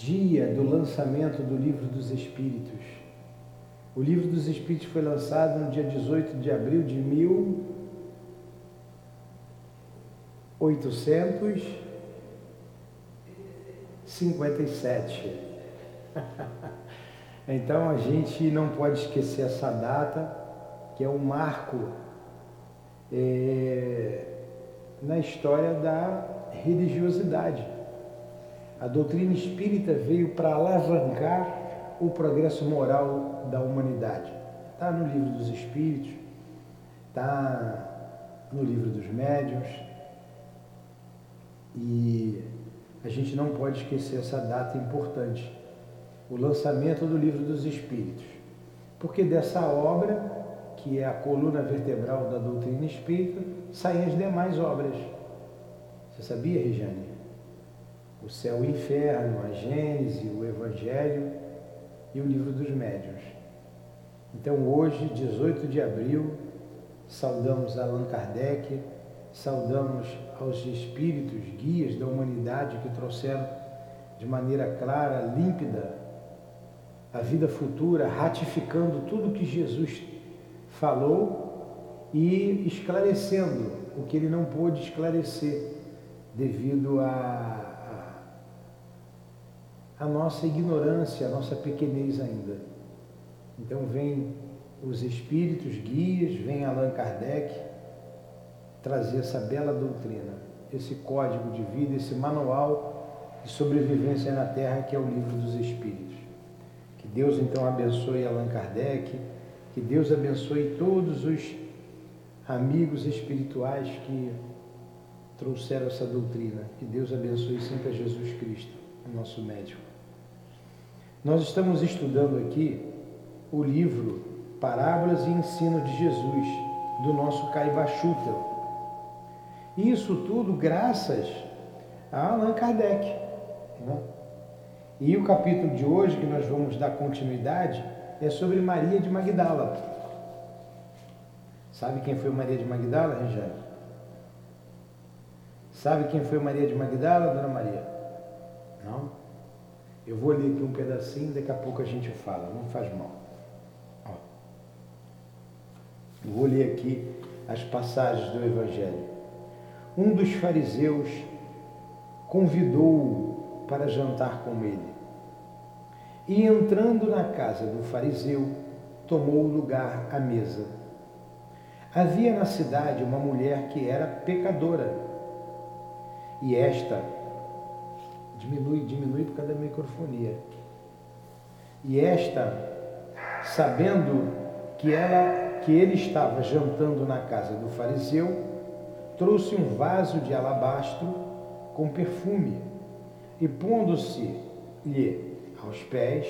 dia do lançamento do Livro dos Espíritos. O Livro dos Espíritos foi lançado no dia 18 de abril de 1857. Então a gente não pode esquecer essa data, que é um marco é, na história da religiosidade. A doutrina espírita veio para alavancar o progresso moral da humanidade. Está no livro dos Espíritos, está no livro dos Médiuns. E a gente não pode esquecer essa data importante, o lançamento do livro dos Espíritos. Porque dessa obra, que é a coluna vertebral da doutrina espírita, saem as demais obras. Você sabia, Regiane? O céu e o inferno, a Gênese, o Evangelho e o livro dos médiuns. Então hoje, 18 de abril, saudamos Allan Kardec, saudamos aos espíritos guias da humanidade que trouxeram de maneira clara, límpida, a vida futura, ratificando tudo que Jesus falou e esclarecendo o que ele não pôde esclarecer devido a a nossa ignorância, a nossa pequenez ainda. Então vem os espíritos guias, vem Allan Kardec trazer essa bela doutrina, esse código de vida, esse manual de sobrevivência na Terra que é o livro dos Espíritos. Que Deus então abençoe Allan Kardec, que Deus abençoe todos os amigos espirituais que trouxeram essa doutrina. Que Deus abençoe sempre a Jesus Cristo, o nosso médico. Nós estamos estudando aqui o livro Parábolas e Ensino de Jesus, do nosso Caiba Schutel. Isso tudo graças a Allan Kardec. Né? E o capítulo de hoje, que nós vamos dar continuidade, é sobre Maria de Magdala. Sabe quem foi Maria de Magdala, Regiane? Sabe quem foi Maria de Magdala, Dona Maria? Não? Eu vou ler aqui um pedacinho, daqui a pouco a gente fala, não faz mal. Ó. Eu vou ler aqui as passagens do Evangelho. Um dos fariseus convidou-o para jantar com ele. E entrando na casa do fariseu, tomou lugar à mesa. Havia na cidade uma mulher que era pecadora, e esta Diminui, diminui por causa da microfonia. E esta, sabendo que ela que ele estava jantando na casa do fariseu, trouxe um vaso de alabastro com perfume e pondo-se-lhe aos pés,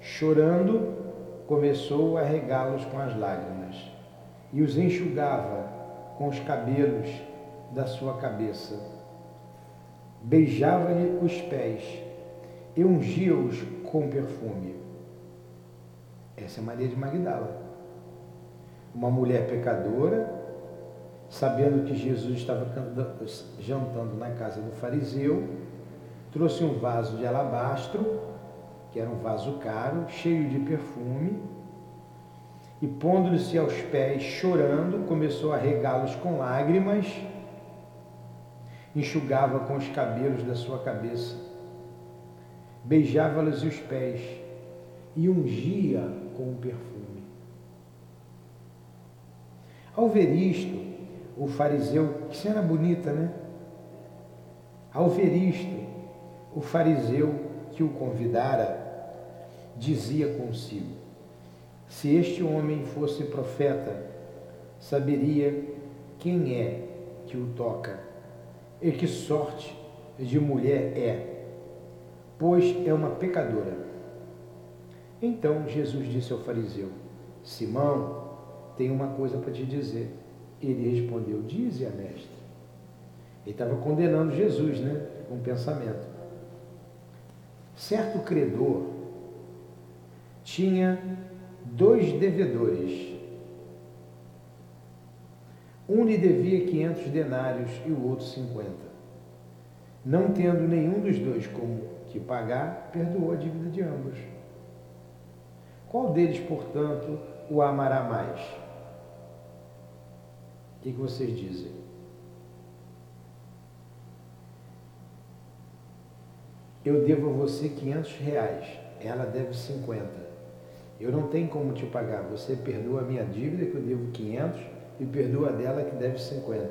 chorando, começou a regá-los com as lágrimas e os enxugava com os cabelos da sua cabeça beijava-lhe os pés e ungia-os com perfume. Essa é Maria de Magdala. Uma mulher pecadora, sabendo que Jesus estava jantando na casa do fariseu, trouxe um vaso de alabastro, que era um vaso caro, cheio de perfume, e pondo-se aos pés, chorando, começou a regá-los com lágrimas enxugava com os cabelos da sua cabeça, beijava-lhes os pés e ungia com o perfume. Ao ver isto, o fariseu, que cena bonita, né? Ao ver isto, o fariseu que o convidara dizia consigo: Se este homem fosse profeta, saberia quem é que o toca e que sorte de mulher é, pois é uma pecadora. Então Jesus disse ao fariseu: Simão, tenho uma coisa para te dizer. Ele respondeu: Dize a mestre. Ele estava condenando Jesus, né? Com o pensamento. Certo credor tinha dois devedores. Um lhe devia 500 denários e o outro 50. Não tendo nenhum dos dois como que pagar, perdoou a dívida de ambos. Qual deles, portanto, o amará mais? O que, vocês dizem? Eu devo a você 500 reais, ela deve 50. Eu não tenho como te pagar, você perdoa a minha dívida, que eu devo 500, e perdoa dela, que deve 50.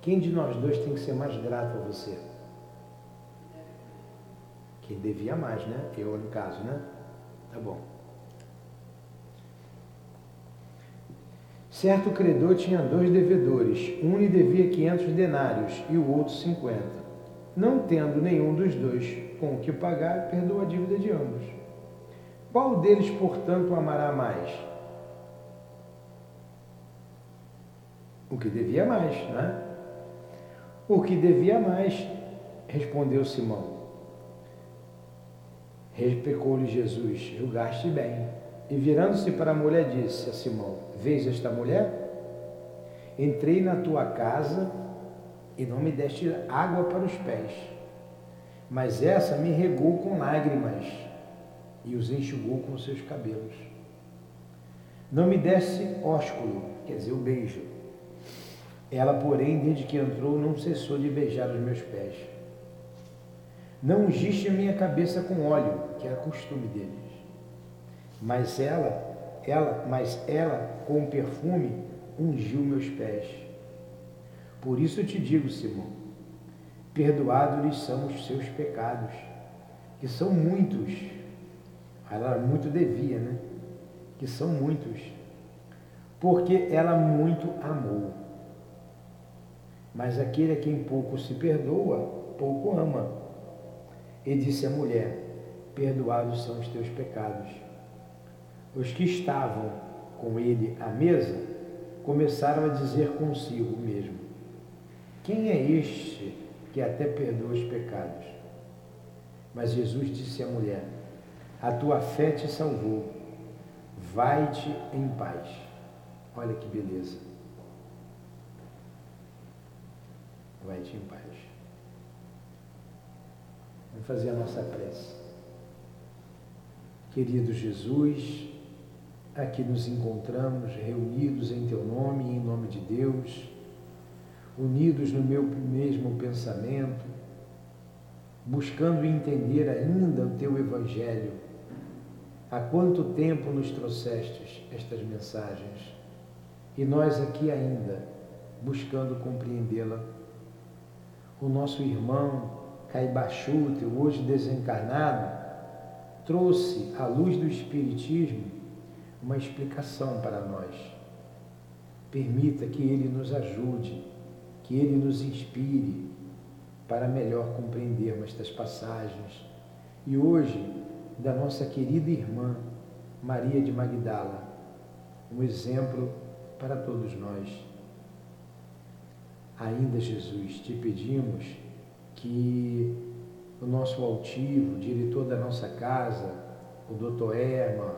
Quem de nós dois tem que ser mais grato a você? Quem devia mais, né? Eu, no caso, né? Tá bom. Certo credor tinha dois devedores. Um lhe devia 500 denários e o outro 50. Não tendo nenhum dos dois com o que pagar, perdoa a dívida de ambos. Qual deles, portanto, amará mais? O que devia mais, né? O que devia mais, respondeu Simão. Replicou-lhe Jesus: Julgaste bem. E virando-se para a mulher, disse a Simão: Vês esta mulher? Entrei na tua casa e não me deste água para os pés, mas essa me regou com lágrimas e os enxugou com seus cabelos. Não me desse ósculo, quer dizer, o beijo. Ela, porém, desde que entrou, não cessou de beijar os meus pés. Não ungiste a minha cabeça com óleo, que era costume deles mas ela, ela, mas ela com perfume ungiu meus pés. Por isso te digo, Simão, perdoados-lhes são os seus pecados, que são muitos. Ela muito devia, né? Que são muitos. Porque ela muito amou. Mas aquele a quem pouco se perdoa, pouco ama. E disse a mulher: Perdoados são os teus pecados. Os que estavam com ele à mesa começaram a dizer consigo mesmo: Quem é este que até perdoa os pecados? Mas Jesus disse à mulher: A tua fé te salvou. Vai-te em paz. Olha que beleza. Vai-te em paz. Vamos fazer a nossa prece. Querido Jesus, aqui nos encontramos reunidos em Teu nome e em nome de Deus, unidos no meu mesmo pensamento, buscando entender ainda o Teu Evangelho. Há quanto tempo nos trouxestes estas mensagens e nós aqui ainda buscando compreendê-la. O nosso irmão Caibachute, hoje desencarnado, trouxe à luz do Espiritismo uma explicação para nós. Permita que Ele nos ajude, que Ele nos inspire para melhor compreendermos estas passagens. E hoje, da nossa querida irmã Maria de Magdala, um exemplo para todos nós. Ainda, Jesus, te pedimos que o nosso altivo, diretor da nossa casa, o doutor Erma,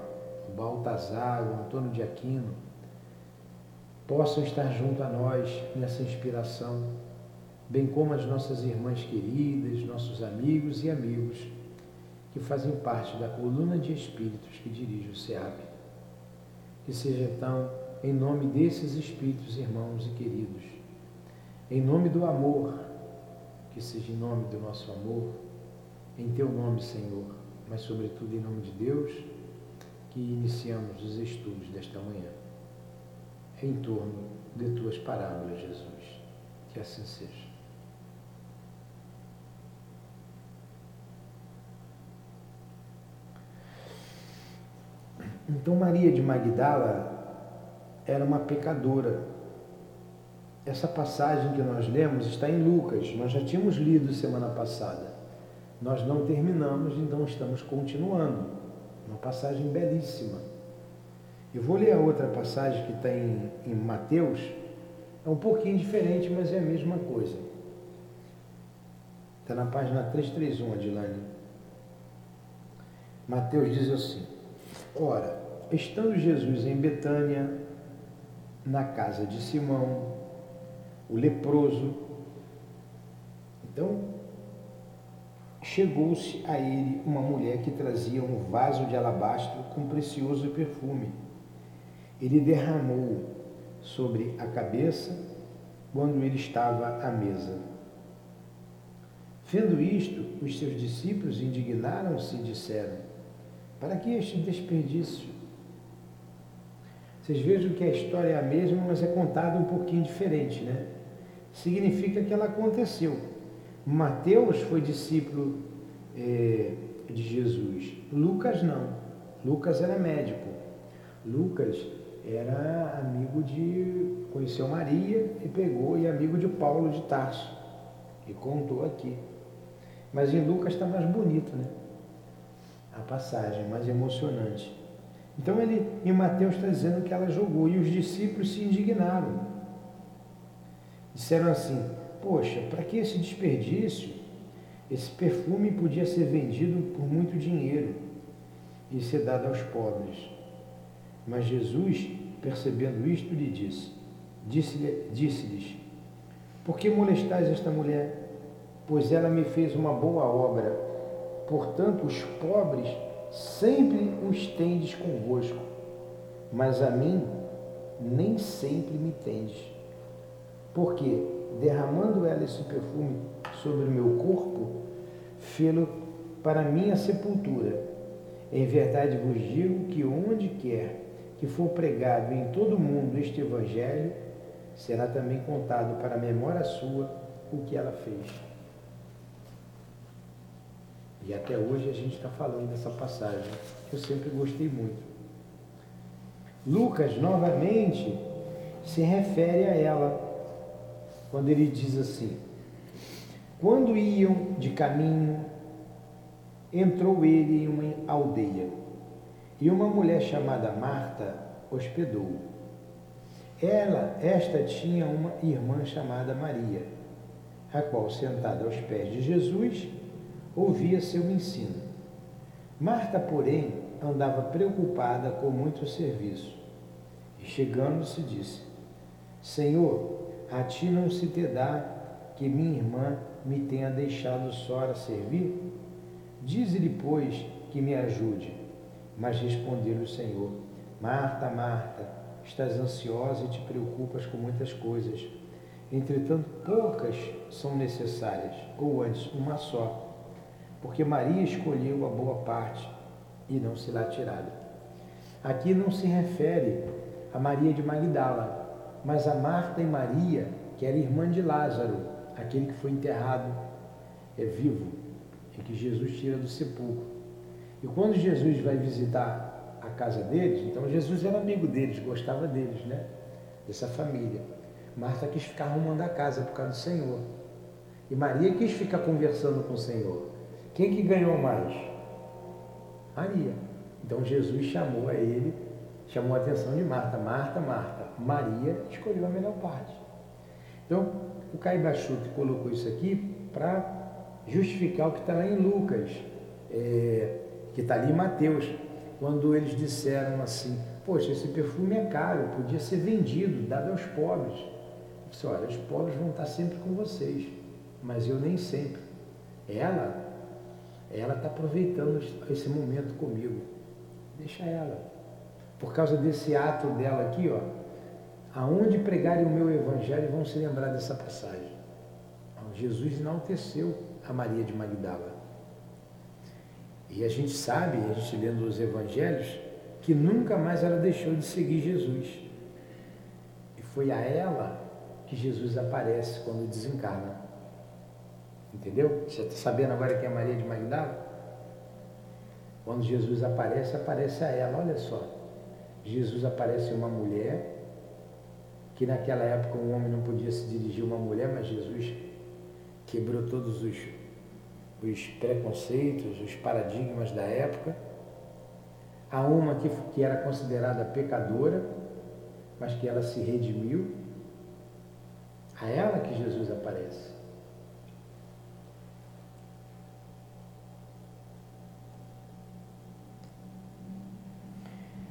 o Baltazar, o Antônio de Aquino, possam estar junto a nós nessa inspiração, bem como as nossas irmãs queridas, nossos amigos e amigos que fazem parte da coluna de espíritos que dirige o SEAP. Que seja então em nome desses espíritos, irmãos e queridos, em nome do amor, que seja em nome do nosso amor, em teu nome, Senhor, mas sobretudo em nome de Deus que iniciamos os estudos desta manhã em torno de tuas parábolas, Jesus. Que assim seja. Então, Maria de Magdala era uma pecadora. Essa passagem que nós lemos está em Lucas, nós já tínhamos lido semana passada. Nós não terminamos, então estamos continuando. Uma passagem belíssima. Eu vou ler a outra passagem que está em, em Mateus. É um pouquinho diferente, mas é a mesma coisa. Está na página 331, Adilane. Mateus diz assim: Ora, estando Jesus em Betânia, na casa de Simão, o leproso. Então, chegou-se a ele uma mulher que trazia um vaso de alabastro com precioso perfume. Ele derramou sobre a cabeça quando ele estava à mesa. Vendo isto, os seus discípulos indignaram-se e disseram: Para que este desperdício? Vocês vejam que a história é a mesma, mas é contada um pouquinho diferente, né? Significa que ela aconteceu. Mateus foi discípulo é, de Jesus. Lucas não. Lucas era médico. Lucas era amigo de. conheceu Maria e pegou, e amigo de Paulo de Tarso. E contou aqui. Mas em Lucas está mais bonito, né? A passagem, mais emocionante. Então ele, em Mateus está dizendo que ela jogou e os discípulos se indignaram. Disseram assim: Poxa, para que esse desperdício? Esse perfume podia ser vendido por muito dinheiro e ser dado aos pobres. Mas Jesus, percebendo isto, lhe disse: Disse-lhes: disse Por que molestais esta mulher? Pois ela me fez uma boa obra. Portanto, os pobres sempre os tendes convosco, mas a mim nem sempre me tendes. Porque, derramando ela esse perfume sobre o meu corpo, fê-lo para minha sepultura. Em verdade vos digo que onde quer que for pregado em todo o mundo este Evangelho, será também contado para a memória sua o que ela fez. E até hoje a gente está falando dessa passagem, que eu sempre gostei muito. Lucas, novamente, se refere a ela, quando ele diz assim: Quando iam de caminho, entrou ele em uma aldeia, e uma mulher chamada Marta hospedou. Ela, esta tinha uma irmã chamada Maria, a qual, sentada aos pés de Jesus, ouvia seu ensino. Marta, porém, andava preocupada com muito serviço. E chegando-se, disse: Senhor, a ti não se te dá que minha irmã me tenha deixado só a servir? Dize-lhe, pois, que me ajude. Mas respondeu-lhe o Senhor: Marta, Marta, estás ansiosa e te preocupas com muitas coisas. Entretanto, poucas são necessárias, ou antes, uma só porque Maria escolheu a boa parte e não se tirada. Aqui não se refere a Maria de Magdala, mas a Marta e Maria, que era irmã de Lázaro, aquele que foi enterrado é vivo e que Jesus tira do sepulcro. E quando Jesus vai visitar a casa deles, então Jesus era amigo deles, gostava deles, né? Dessa família. Marta quis ficar arrumando a casa por causa do Senhor. E Maria quis ficar conversando com o Senhor. Quem que ganhou mais? Maria. Então Jesus chamou a ele, chamou a atenção de Marta. Marta, Marta. Maria escolheu a melhor parte. Então, o Caibachuto colocou isso aqui para justificar o que está lá em Lucas, é, que está ali em Mateus, quando eles disseram assim, poxa, esse perfume é caro, podia ser vendido, dado aos pobres. Eu disse, olha, os pobres vão estar sempre com vocês, mas eu nem sempre. Ela ela está aproveitando esse momento comigo. Deixa ela. Por causa desse ato dela aqui, ó, aonde pregarem o meu evangelho vão se lembrar dessa passagem. Jesus enalteceu a Maria de Magdala. E a gente sabe, a gente lendo os evangelhos, que nunca mais ela deixou de seguir Jesus. E foi a ela que Jesus aparece quando desencarna. Entendeu? Você está sabendo agora quem é Maria de Magdala? Quando Jesus aparece, aparece a ela. Olha só. Jesus aparece uma mulher, que naquela época um homem não podia se dirigir a uma mulher, mas Jesus quebrou todos os, os preconceitos, os paradigmas da época. Há uma que, que era considerada pecadora, mas que ela se redimiu. A ela que Jesus aparece.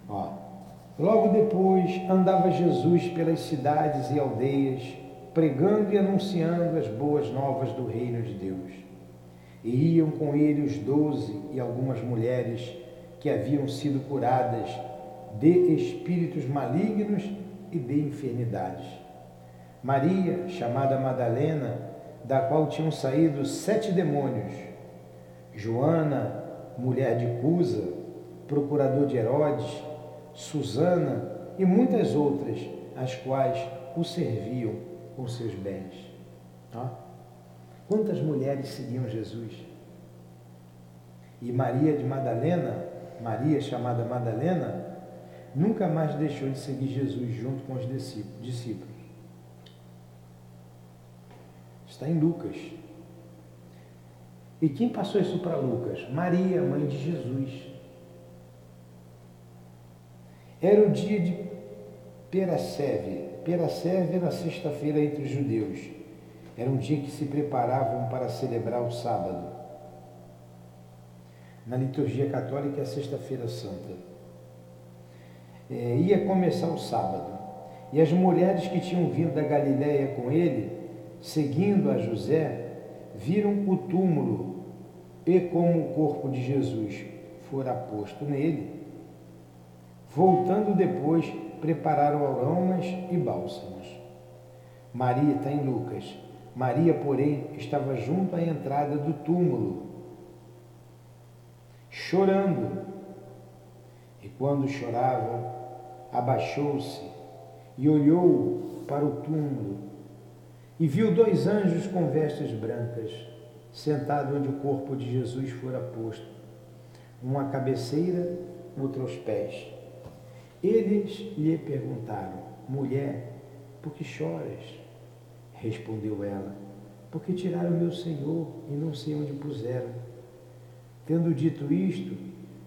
Ó, logo depois andava Jesus pelas cidades e aldeias, pregando e anunciando as boas novas do reino de Deus. E iam com ele os doze e algumas mulheres que haviam sido curadas de espíritos malignos e de enfermidades. Maria, chamada Madalena, da qual tinham saído sete demônios. Joana, mulher de Cusa, procurador de Herodes, Susana e muitas outras, as quais o serviam com seus bens. Quantas mulheres seguiam Jesus? E Maria de Madalena, Maria chamada Madalena, nunca mais deixou de seguir Jesus junto com os discípulos. Está em Lucas. E quem passou isso para Lucas? Maria, mãe de Jesus. Era o dia de Peraceve. Peraceve era sexta-feira entre os judeus. Era um dia que se preparavam para celebrar o sábado. Na liturgia católica é a sexta-feira santa. É, ia começar o sábado. E as mulheres que tinham vindo da Galiléia com ele, seguindo a José, viram o túmulo e como o corpo de Jesus fora posto nele, Voltando depois, prepararam aromas e bálsamos. Maria está em Lucas. Maria, porém, estava junto à entrada do túmulo, chorando. E quando chorava, abaixou-se e olhou para o túmulo e viu dois anjos com vestes brancas, sentados onde o corpo de Jesus fora posto, um à cabeceira, outro aos pés. Eles lhe perguntaram: Mulher, por que choras? Respondeu ela: Porque tiraram meu senhor e não sei onde puseram. Tendo dito isto,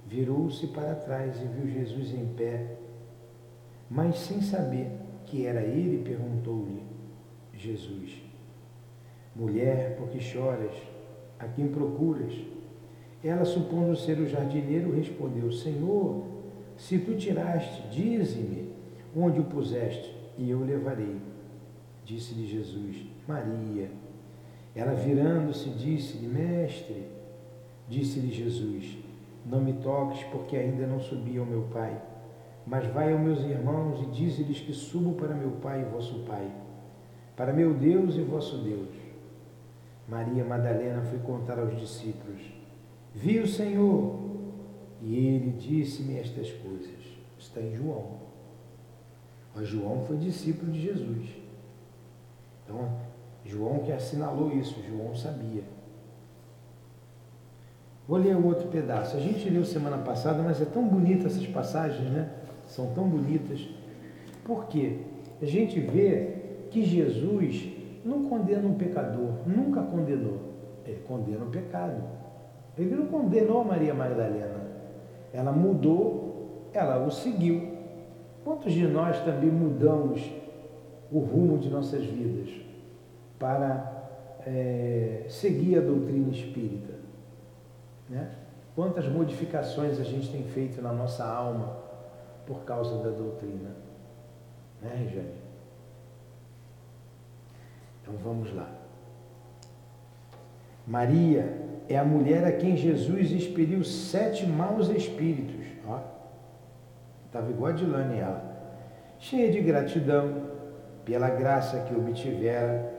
virou-se para trás e viu Jesus em pé. Mas sem saber que era ele, perguntou-lhe Jesus: Mulher, por que choras? A quem procuras? Ela, supondo ser o jardineiro, respondeu: Senhor, se tu tiraste, dize-me onde o puseste, e eu o levarei. Disse-lhe Jesus, Maria. Ela virando-se, disse-lhe, Mestre. Disse-lhe Jesus, Não me toques, porque ainda não subi ao meu Pai. Mas vai aos meus irmãos e dize-lhes que subo para meu Pai e vosso Pai, para meu Deus e vosso Deus. Maria Madalena foi contar aos discípulos: Vi o Senhor e ele disse-me estas coisas. Está em João. Mas João foi discípulo de Jesus. Então, João que assinalou isso, João sabia. Vou ler o outro pedaço. A gente leu semana passada, mas é tão bonita essas passagens, né? São tão bonitas. Por quê? A gente vê que Jesus não condena um pecador, nunca condenou. Ele condena o pecado. Ele não condenou Maria Magdalena. Ela mudou, ela o seguiu. Quantos de nós também mudamos o rumo de nossas vidas para é, seguir a doutrina espírita? Né? Quantas modificações a gente tem feito na nossa alma por causa da doutrina? Né, Regiane? Então vamos lá. Maria é a mulher a quem Jesus expeliu sete maus espíritos. Estava igual a Dilane ela. Cheia de gratidão pela graça que obtivera,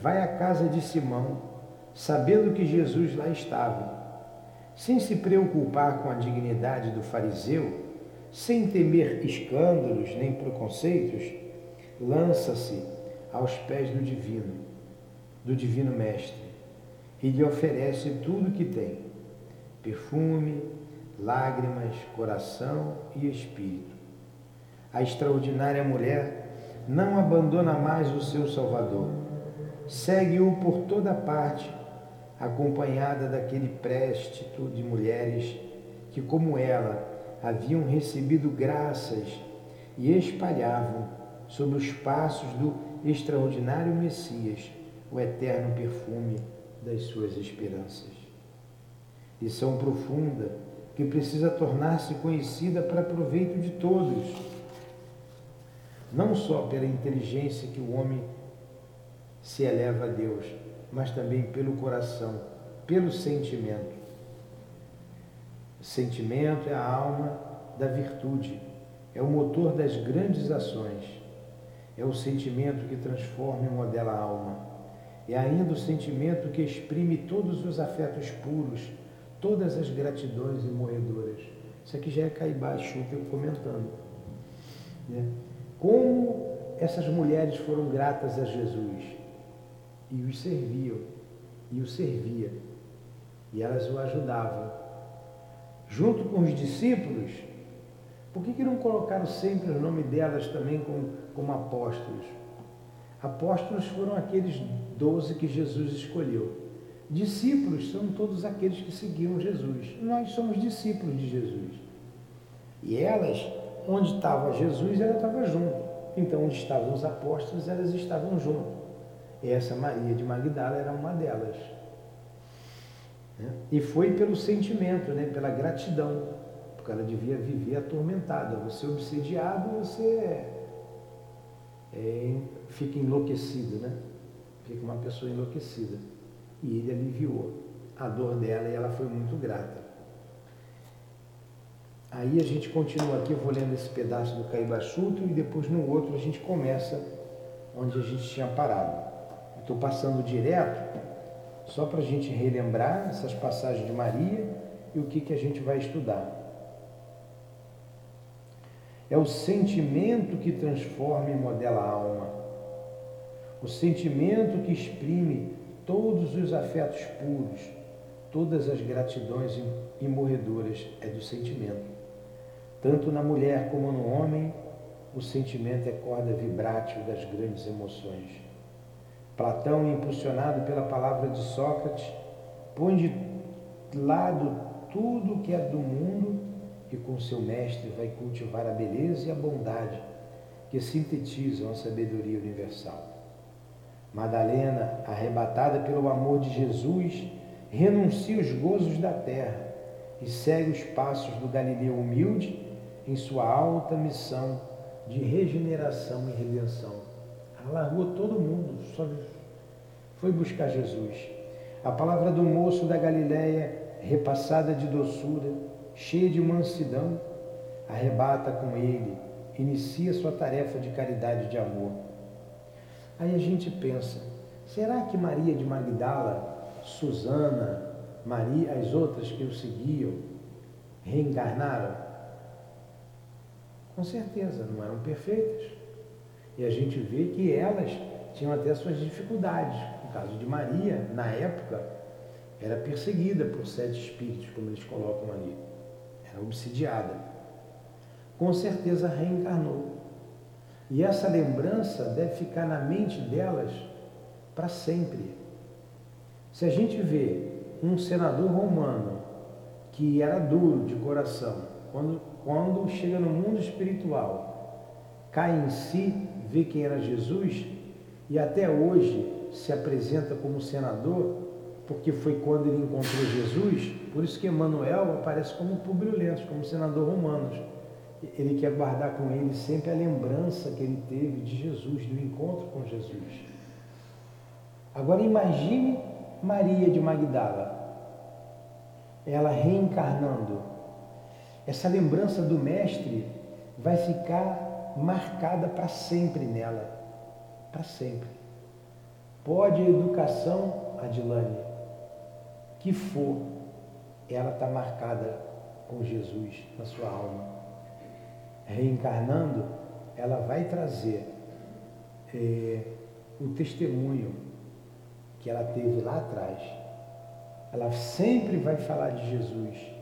vai à casa de Simão, sabendo que Jesus lá estava. Sem se preocupar com a dignidade do fariseu, sem temer escândalos nem preconceitos, lança-se aos pés do divino, do divino mestre e lhe oferece tudo o que tem: perfume, lágrimas, coração e espírito. A extraordinária mulher não abandona mais o seu Salvador. Segue-o por toda parte, acompanhada daquele préstito de mulheres que, como ela, haviam recebido graças e espalhavam sobre os passos do extraordinário Messias o eterno perfume das suas esperanças. Lição profunda que precisa tornar-se conhecida para proveito de todos, não só pela inteligência que o homem se eleva a Deus, mas também pelo coração, pelo sentimento. O sentimento é a alma da virtude, é o motor das grandes ações, é o sentimento que transforma e modela a alma, é ainda o sentimento que exprime todos os afetos puros, todas as gratidões imorredoras. Isso aqui já é Caibá Schutter comentando. Né? Como essas mulheres foram gratas a Jesus e os serviam, e o servia, e elas o ajudavam. Junto com os discípulos, por que, que não colocaram sempre o nome delas também como, como apóstolos? Apóstolos foram aqueles doze que Jesus escolheu. Discípulos são todos aqueles que seguiam Jesus. Nós somos discípulos de Jesus. E elas, onde estava Jesus, ela estava junto. Então, onde estavam os apóstolos, elas estavam junto. E essa Maria de Magdala era uma delas. Né? E foi pelo sentimento, né? pela gratidão, porque ela devia viver atormentada. Você obsediado, você é, é, fica enlouquecido, né? Fica uma pessoa enlouquecida. E ele aliviou a dor dela e ela foi muito grata. Aí a gente continua aqui, eu vou lendo esse pedaço do Caibachuto e depois no outro a gente começa onde a gente tinha parado. Estou passando direto só para a gente relembrar essas passagens de Maria e o que, que a gente vai estudar. É o sentimento que transforma e modela a alma. O sentimento que exprime todos os afetos puros, todas as gratidões imorredoras é do sentimento. Tanto na mulher como no homem, o sentimento é corda vibrátil das grandes emoções. Platão, impulsionado pela palavra de Sócrates, põe de lado tudo que é do mundo e com seu mestre vai cultivar a beleza e a bondade que sintetizam a sabedoria universal. Madalena, arrebatada pelo amor de Jesus, renuncia os gozos da terra e segue os passos do Galileu humilde em sua alta missão de regeneração e redenção. Ela todo mundo, só foi buscar Jesus. A palavra do moço da Galiléia, repassada de doçura, cheia de mansidão, arrebata com ele, inicia sua tarefa de caridade e de amor. Aí a gente pensa, será que Maria de Magdala, Susana, Maria, as outras que o seguiam, reencarnaram? Com certeza, não eram perfeitas. E a gente vê que elas tinham até suas dificuldades. No caso de Maria, na época, era perseguida por sete espíritos, como eles colocam ali. Era obsidiada. Com certeza reencarnou. E essa lembrança deve ficar na mente delas para sempre. Se a gente vê um senador romano que era duro de coração, quando quando chega no mundo espiritual, cai em si, vê quem era Jesus e até hoje se apresenta como senador, porque foi quando ele encontrou Jesus, por isso que Emmanuel aparece como Publio Lentulus, como senador romano. Ele quer guardar com ele sempre a lembrança que ele teve de Jesus, do encontro com Jesus. Agora imagine Maria de Magdala, ela reencarnando essa lembrança do mestre vai ficar marcada para sempre nela. Para sempre. Pode a educação, Adilane, que for, ela está marcada com Jesus na sua alma. Reencarnando, ela vai trazer é, o testemunho que ela teve lá atrás. Ela sempre vai falar de Jesus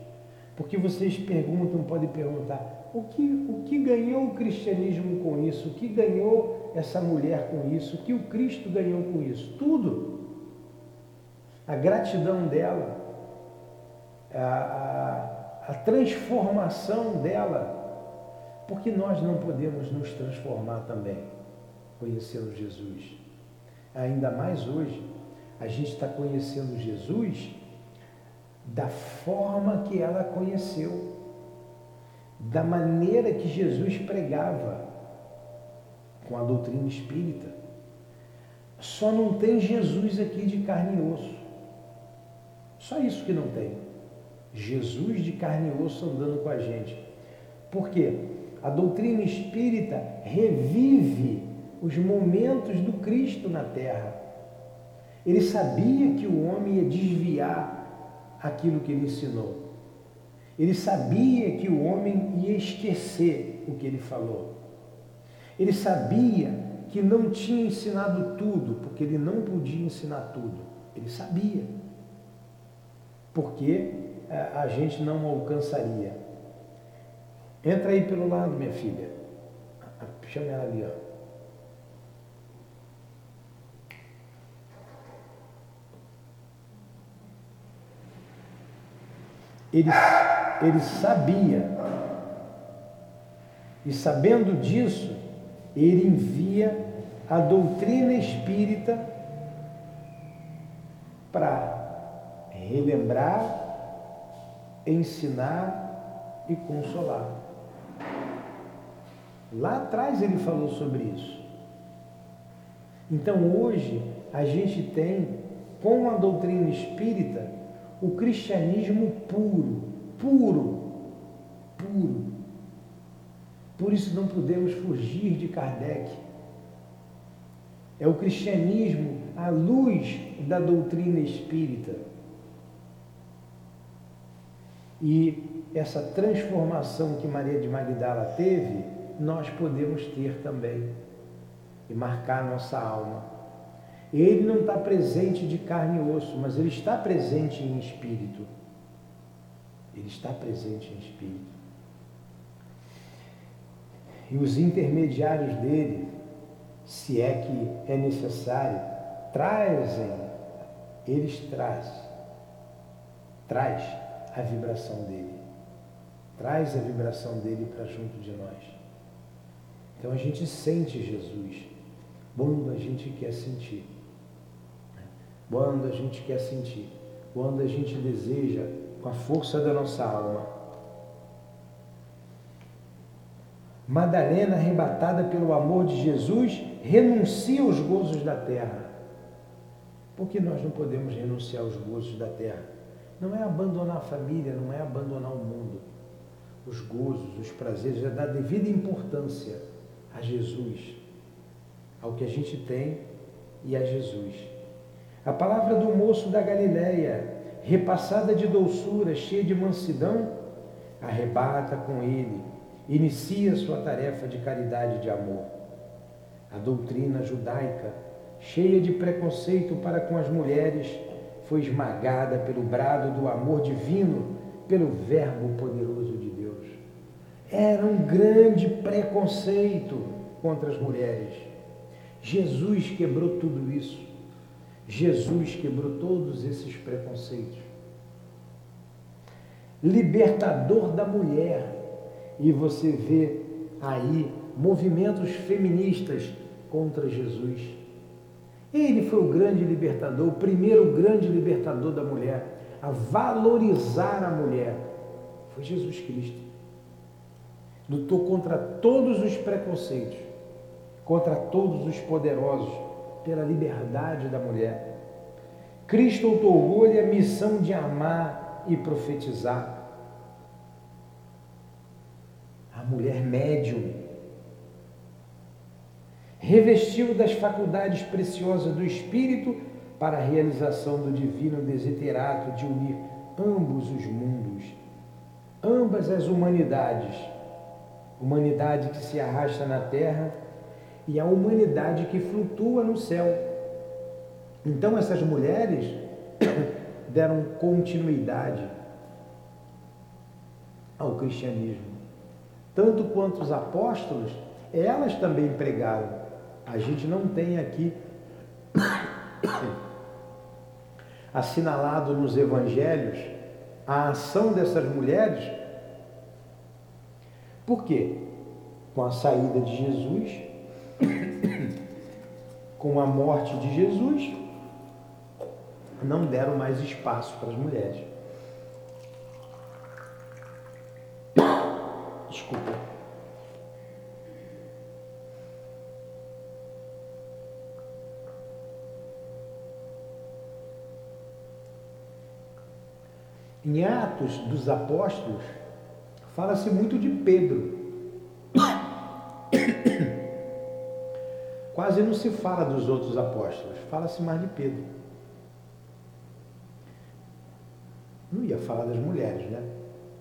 porque vocês perguntam, podem perguntar, o que, o que ganhou o cristianismo com isso? O que ganhou essa mulher com isso? O que o Cristo ganhou com isso? Tudo. A gratidão dela, a, a, a transformação dela, porque nós não podemos nos transformar também, conhecendo Jesus. Ainda mais hoje, a gente está conhecendo Jesus da forma que ela conheceu, da maneira que Jesus pregava com a doutrina espírita. Só não tem Jesus aqui de carne e osso. Só isso que não tem. Jesus de carne e osso andando com a gente. Por quê? A doutrina espírita revive os momentos do Cristo na terra. Ele sabia que o homem ia desviar aquilo que ele ensinou. Ele sabia que o homem ia esquecer o que ele falou. Ele sabia que não tinha ensinado tudo, porque ele não podia ensinar tudo. Ele sabia. Porque eh, a gente não alcançaria. Entra aí pelo lado, minha filha. Chama ela ali, ó. Ele, ele sabia. E sabendo disso, ele envia a doutrina espírita para relembrar, ensinar e consolar. Lá atrás ele falou sobre isso. Então hoje a gente tem, com a doutrina espírita, o cristianismo puro, puro, puro. Por isso não podemos fugir de Kardec. É o cristianismo à luz da doutrina espírita. E essa transformação que Maria de Magdala teve, nós podemos ter também e marcar nossa alma. Ele não está presente de carne e osso, mas ele está presente em espírito. Ele está presente em espírito. E os intermediários dele, se é que é necessário, trazem, eles trazem, traz a vibração dele, traz a vibração dele para junto de nós. Então a gente sente Jesus, quando a gente quer sentir, quando a gente quer sentir, quando a gente deseja com a força da nossa alma Madalena, arrebatada pelo amor de Jesus, renuncia aos gozos da terra. Por que nós não podemos renunciar aos gozos da terra? Não é abandonar a família, não é abandonar o mundo. Os gozos, os prazeres, é dar devida importância a Jesus, ao que a gente tem e a Jesus. A palavra do moço da Galileia, repassada de doçura, cheia de mansidão, arrebata com ele inicia sua tarefa de caridade e de amor. A doutrina judaica, cheia de preconceito para com as mulheres, foi esmagada pelo brado do amor divino, pelo Verbo poderoso de. Era um grande preconceito contra as mulheres. Jesus quebrou tudo isso. Jesus quebrou todos esses preconceitos. Libertador da mulher, e você vê aí movimentos feministas contra Jesus. Ele foi o grande libertador, o primeiro grande libertador da mulher, a valorizar a mulher. Foi Jesus Cristo. Lutou contra todos os preconceitos, contra todos os poderosos, pela liberdade da mulher. Cristo otorgou-lhe a missão de amar e profetizar mulher médium, revestiu das faculdades preciosas do espírito para a realização do divino desiderato de unir ambos os mundos, ambas as humanidades, humanidade que se arrasta na terra e a humanidade que flutua no céu. Então essas mulheres deram continuidade ao cristianismo tanto quanto os apóstolos, elas também pregaram. A gente não tem aqui assinalado nos evangelhos a ação dessas mulheres. Por quê? Com a saída de Jesus, com a morte de Jesus, não deram mais espaço para as mulheres. Desculpa. Em Atos dos Apóstolos, fala-se muito de Pedro. Quase não se fala dos outros apóstolos, fala-se mais de Pedro. Não ia falar das mulheres, né?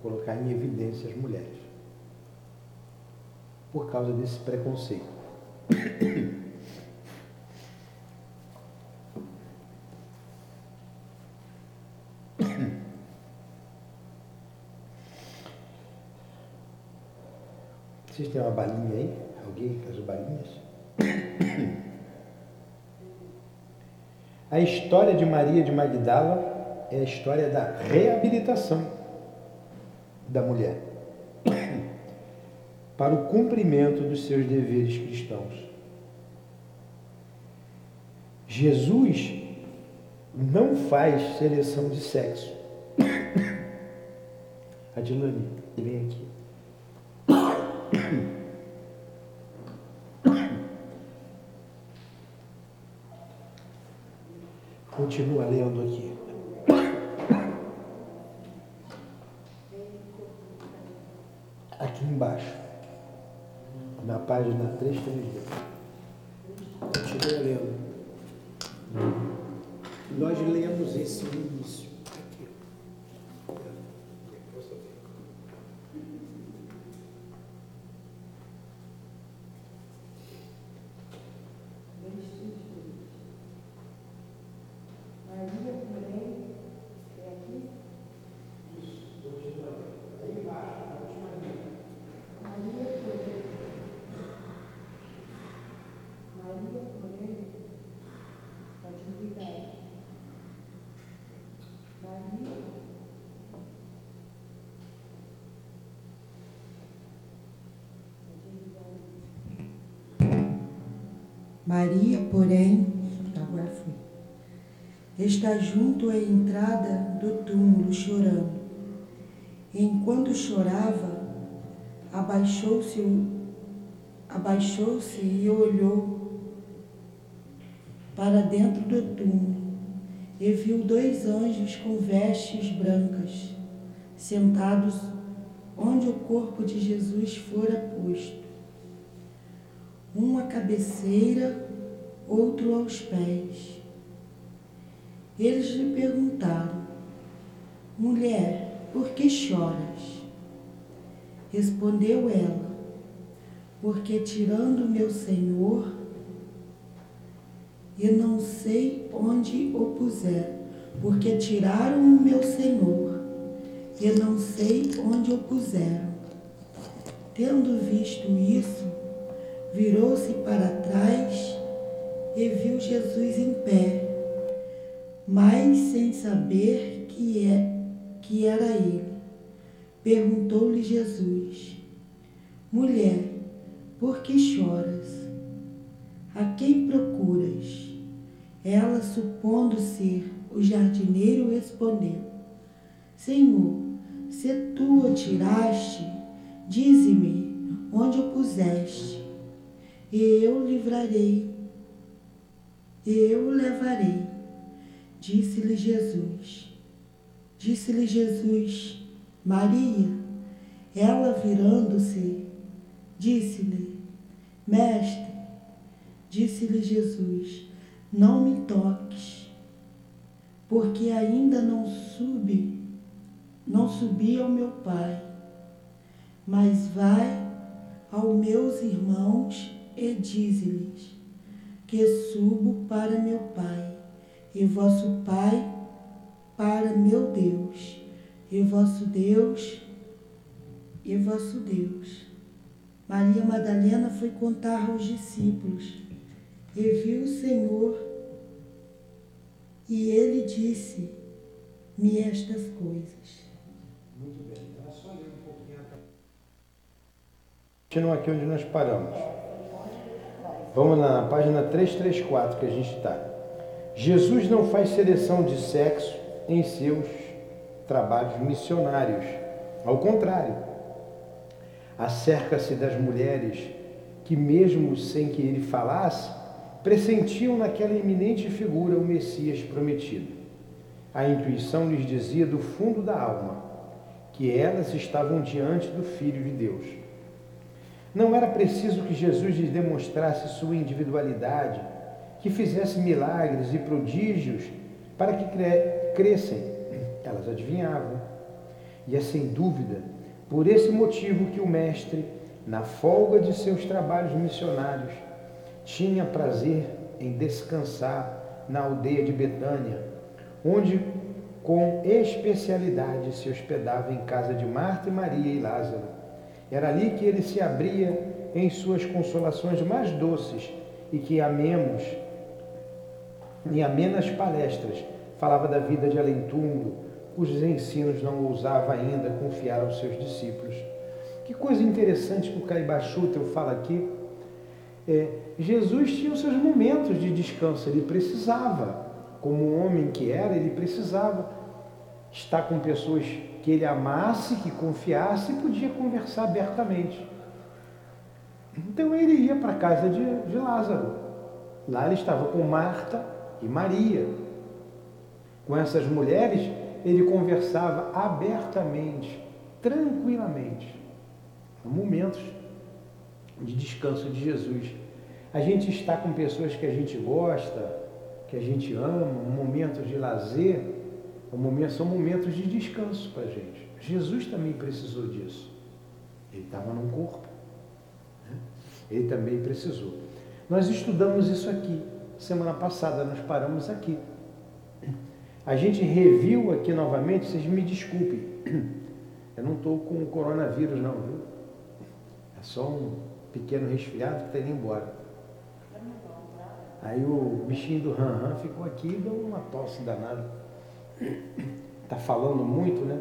Colocar em evidência as mulheres. Por causa desse preconceito. Têm uma balinha aí? Alguém as balinhas? A história de Maria de Magdala é a história da reabilitação da mulher para o cumprimento dos seus deveres cristãos. Jesus não faz seleção de sexo. Adilane, vem aqui. Continua lendo aqui. Aqui embaixo, na página 332. Continua lendo. Nós lemos esse início. Maria, porém, agora está junto à entrada do túmulo chorando. Enquanto chorava, abaixou-se abaixou-se e olhou para dentro do túmulo e viu dois anjos com vestes brancas sentados onde o corpo de Jesus fora posto um à cabeceira, outro aos pés. Eles lhe perguntaram: Mulher, por que choras? Respondeu ela: Porque tirando meu Senhor, e não sei onde o puseram, porque tiraram o meu Senhor, e não sei onde o puseram. Tendo visto isso, virou-se para trás e viu Jesus em pé, mas sem saber que, é, que era ele. Perguntou-lhe Jesus: Mulher, por que choras? A quem procuras? Ela, supondo ser o jardineiro, respondeu: Senhor, se tu o tiraste, dize-me onde o puseste e eu livrarei, eu o levarei. Disse-lhe Jesus. Disse-lhe Jesus, Maria. Ela virando-se, disse-lhe, Mestre, disse-lhe Jesus, não me toques, porque ainda não subi, não subi ao meu Pai, mas vai aos meus irmãos e dize-lhes que subo para meu Pai e vosso Pai para meu Deus e vosso Deus e vosso Deus. Maria Madalena foi contar aos discípulos e viu o Senhor e ele disse-me estas coisas. Muito bem, era só ler um pouquinho. Continua aqui onde nós paramos. Vamos na página 334 que a gente está. Jesus não faz seleção de sexo em seus trabalhos missionários. Ao contrário, acerca-se das mulheres que, mesmo sem que ele falasse, pressentiam naquela iminente figura o Messias prometido. A intuição lhes dizia do fundo da alma que elas estavam diante do Filho de Deus. Não era preciso que Jesus lhes demonstrasse sua individualidade, que fizesse milagres e prodígios para que crescem. Elas adivinhavam. E é sem dúvida por esse motivo que o Mestre, na folga de seus trabalhos missionários, tinha prazer em descansar na aldeia de Betânia, onde com especialidade se hospedava em casa de Marta e Maria e Lázaro. Era ali que ele se abria em suas consolações mais doces e que amemos em amenas palestras falava da vida de além-túmulo, cujos ensinos não ousava ainda confiar aos seus discípulos. Que coisa interessante que o Caibachutel fala aqui. É, Jesus tinha os seus momentos de descanso, ele precisava, como homem que era, ele precisava estar com pessoas que ele amasse, que confiasse e podia conversar abertamente. Então ele ia para a casa de, de Lázaro. Lá ele estava com Marta e Maria. Com essas mulheres, ele conversava abertamente, tranquilamente. Momentos de descanso de Jesus. A gente está com pessoas que a gente gosta, que a gente ama, momentos de lazer, são momentos de descanso para a gente. Jesus também precisou disso. Ele estava num corpo. Né? Ele também precisou. Nós estudamos isso aqui. Semana passada nós paramos aqui. A gente reviu aqui novamente, vocês me desculpem. Eu não estou com coronavírus não, viu? É só um pequeno resfriado que está indo embora. Aí o bichinho do Ran Ran ficou aqui e deu uma tosse danada. Está falando muito, né?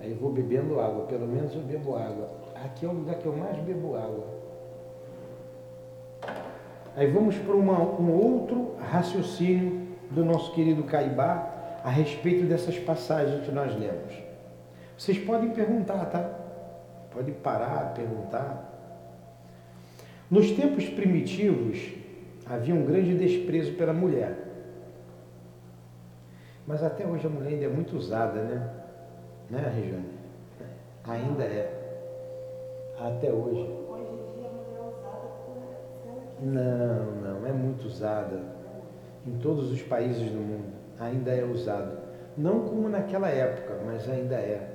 Aí vou bebendo água, pelo menos eu bebo água. Aqui é o lugar que eu mais bebo água. Aí vamos para um outro raciocínio do nosso querido Caibá, a respeito dessas passagens que nós lemos. Vocês podem perguntar, tá? Pode parar, perguntar. Nos tempos primitivos, havia um grande desprezo pela mulher. Mas até hoje a mulher ainda é muito usada, né? Né, Regiane? Ainda é. Até hoje. Hoje em dia a mulher é usada por. Não, não, é muito usada. Em todos os países do mundo ainda é usado. Não como naquela época, mas ainda é,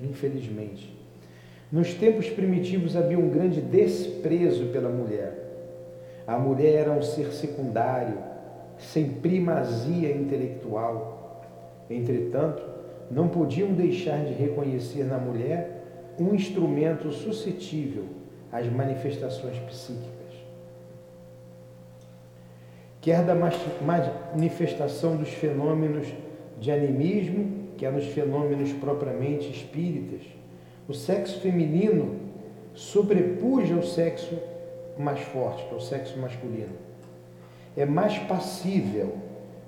infelizmente. Nos tempos primitivos havia um grande desprezo pela mulher. A mulher era um ser secundário, sem primazia intelectual. Entretanto, não podiam deixar de reconhecer na mulher um instrumento suscetível às manifestações psíquicas quer da manifestação dos fenômenos de animismo, quer nos fenômenos propriamente espíritas. O sexo feminino sobrepuja o sexo mais forte, que é o sexo masculino. É mais passível,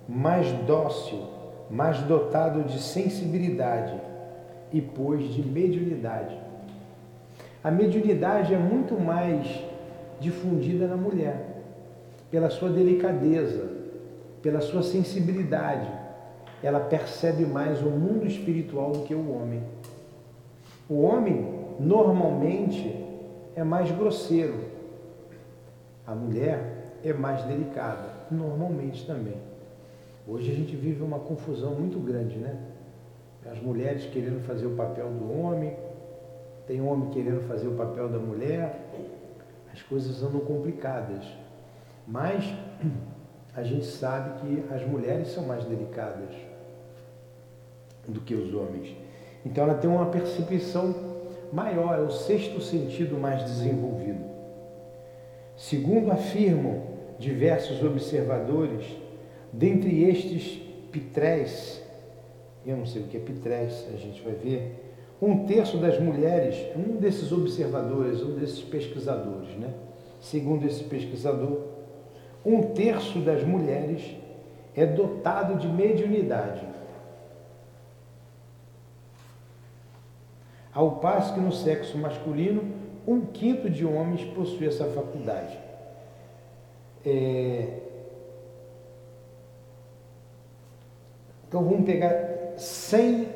mais dócil, mais dotado de sensibilidade e, pois, de mediunidade. A mediunidade é muito mais difundida na mulher pela sua delicadeza, pela sua sensibilidade. Ela percebe mais o mundo espiritual do que o homem. O homem, normalmente, é mais grosseiro. A mulher é mais delicada, normalmente também. Hoje a gente vive uma confusão muito grande, né? As mulheres querendo fazer o papel do homem, tem homem querendo fazer o papel da mulher, as coisas andam complicadas. Mas a gente sabe que as mulheres são mais delicadas do que os homens. Então ela tem uma percepção maior, é o sexto sentido mais desenvolvido. Segundo afirmam diversos observadores, dentre estes pitrés, eu não sei o que é pitrés, a gente vai ver, um terço das mulheres, um desses observadores, um desses pesquisadores, né? Segundo esse pesquisador, um terço das mulheres é dotado de mediunidade. Ao passo que no sexo masculino, um quinto de homens possui essa faculdade. É... Então vamos pegar 100,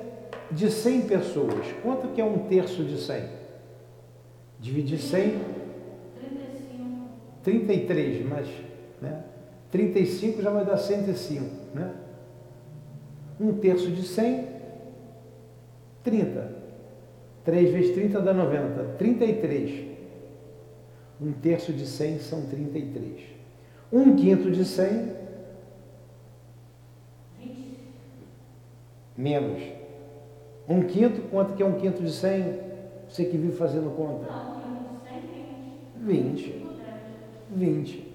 de 100 pessoas. Quanto que é um terço de 100? Dividir 100? 35. 33, mas né? 35 já vai dar 105, né? Um terço de 100, 30. 3 vezes 30 dá 90. 33. Um terço de 100 são 33. Um quinto de 100. Menos. Um quinto, quanto que é um quinto de 100? Você que vive fazendo conta? Não, 20. 20.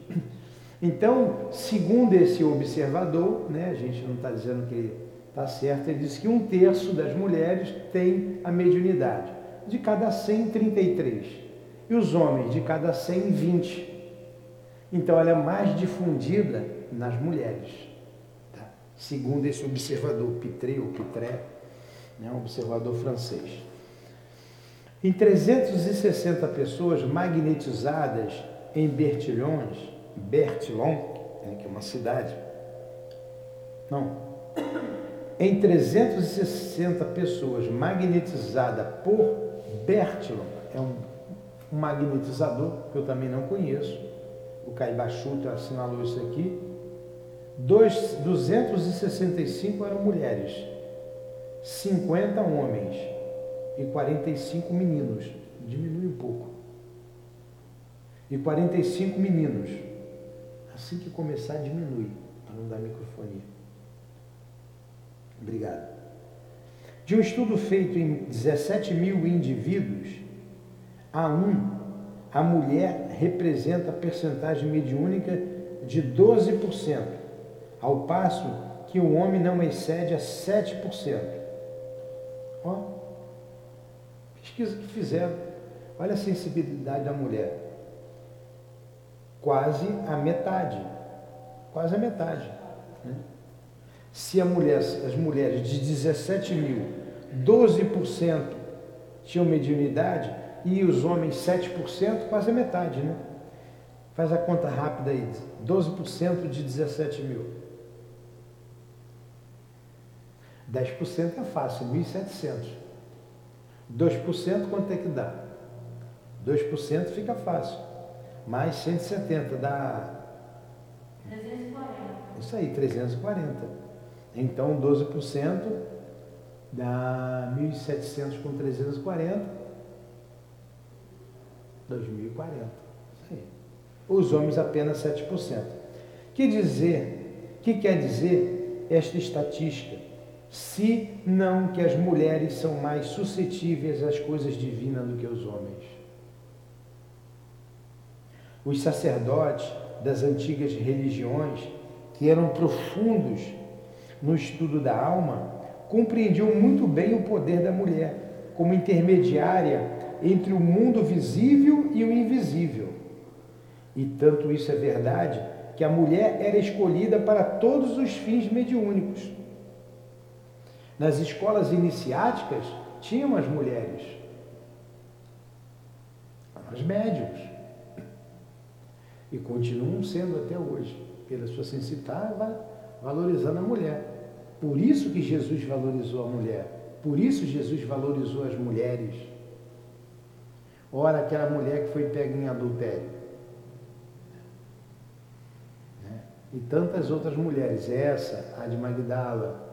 Então, segundo esse observador, né, a gente não está dizendo que está certo, ele diz que um terço das mulheres tem a mediunidade. De cada 100, 33 e os homens de cada 100, 20. Então ela é mais difundida nas mulheres? Segundo esse observador Pitré ou Pitré, né? um observador francês. Em 360 pessoas magnetizadas em Bertillons, Bertillon, né, que é uma cidade, não, em 360 pessoas magnetizadas por Bertillon, é um um magnetizador, que eu também não conheço, o Caibachuta assinalou isso aqui, dois, 265 eram mulheres, 50 homens e 45 meninos, diminui um pouco, e 45 meninos, assim que começar diminui, para não dar microfonia. Obrigado. De um estudo feito em 17 mil indivíduos, a um, a mulher representa a percentagem mediúnica de 12%, ao passo que o homem não excede a 7%. Ó, pesquisa que fizeram. Olha a sensibilidade da mulher. Quase a metade. Quase a metade. Né? Se mulher, as mulheres de 17 mil, 12% tinham mediunidade, e os homens 7%, quase a metade, né? Faz a conta rápida aí, 12% de 17 mil. 10% é fácil, 1.700. 2% quanto é que dá? 2% fica fácil. Mais 170 dá. 340. Isso aí, 340. Então 12% dá 1.700 com 340 2040. Os homens apenas 7%. Que dizer, que quer dizer esta estatística? Se não que as mulheres são mais suscetíveis às coisas divinas do que os homens. Os sacerdotes das antigas religiões, que eram profundos no estudo da alma, compreendiam muito bem o poder da mulher como intermediária entre o mundo visível e o invisível. E tanto isso é verdade que a mulher era escolhida para todos os fins mediúnicos. Nas escolas iniciáticas tinham as mulheres, as médiums, e continuam sendo até hoje, pela sua sensibilidade, valorizando a mulher. Por isso que Jesus valorizou a mulher, por isso Jesus valorizou as mulheres. Ora, aquela mulher que foi pega em adultério. Né? E tantas outras mulheres, essa, a de Magdala,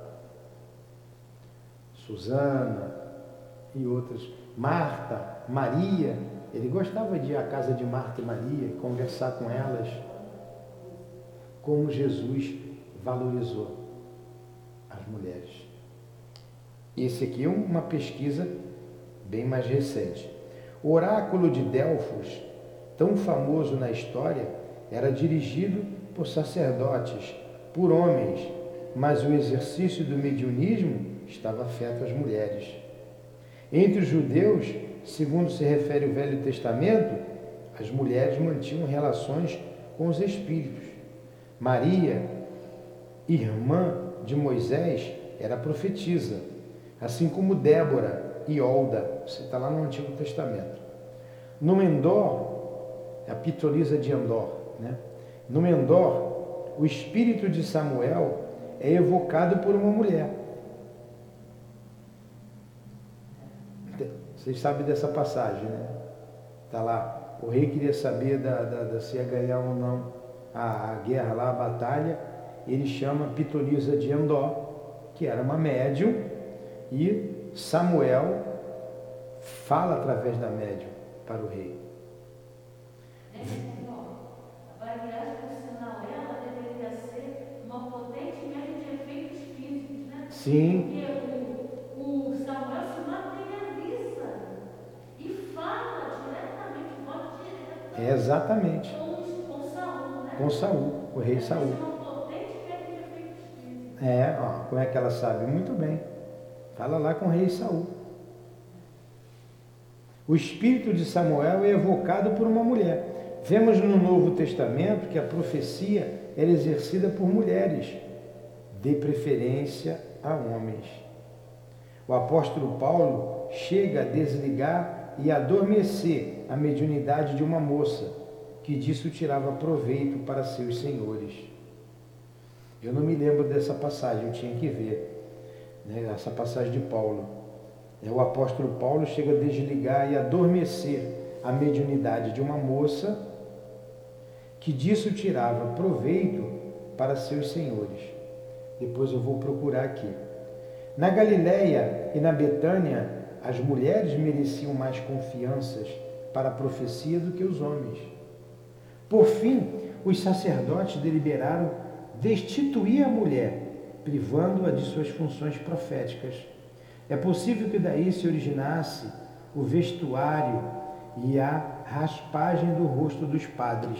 Susana e outras, Marta, Maria, ele gostava de ir à casa de Marta e Maria, conversar com elas, como Jesus valorizou as mulheres. Esse aqui é uma pesquisa bem mais recente. O oráculo de Delfos, tão famoso na história, era dirigido por sacerdotes, por homens, mas o exercício do mediunismo estava afeto às mulheres. Entre os judeus, segundo se refere o Velho Testamento, as mulheres mantinham relações com os espíritos. Maria, irmã de Moisés, era profetisa, assim como Débora, e Olda, você está lá no Antigo Testamento. No Endor, a pitonisa de Endor, né? No Endor, o espírito de Samuel é evocado por uma mulher. Vocês sabem dessa passagem, né? Está lá. O rei queria saber da, da, da, se ia ganhar ou não a, a, guerra lá, a batalha. Ele chama Pitolisa de Endó, que era uma médium, e Samuel fala através da médium para o rei. Sim. Porque o, o Samuel se materializa e fala diretamente, voz direta. É exatamente. Com, com Saul, né? Com Saul, o rei Saul. É, ó, como é que ela sabe? Muito bem. Fala lá com o rei Saul. O espírito de Samuel é evocado por uma mulher. Vemos no Novo Testamento que a profecia era exercida por mulheres, de preferência a homens. O apóstolo Paulo chega a desligar e adormecer a mediunidade de uma moça, que disso tirava proveito para seus senhores. Eu não me lembro dessa passagem, eu tinha que ver né, essa passagem de Paulo. É, o apóstolo Paulo chega a desligar e adormecer a mediunidade de uma moça que disso tirava proveito para seus senhores. Depois eu vou procurar aqui. Na Galiléia e na Betânia, as mulheres mereciam mais confianças para a profecia do que os homens. Por fim, os sacerdotes deliberaram destituir a mulher, privando-a de suas funções proféticas. É possível que daí se originasse o vestuário e a raspagem do rosto dos padres.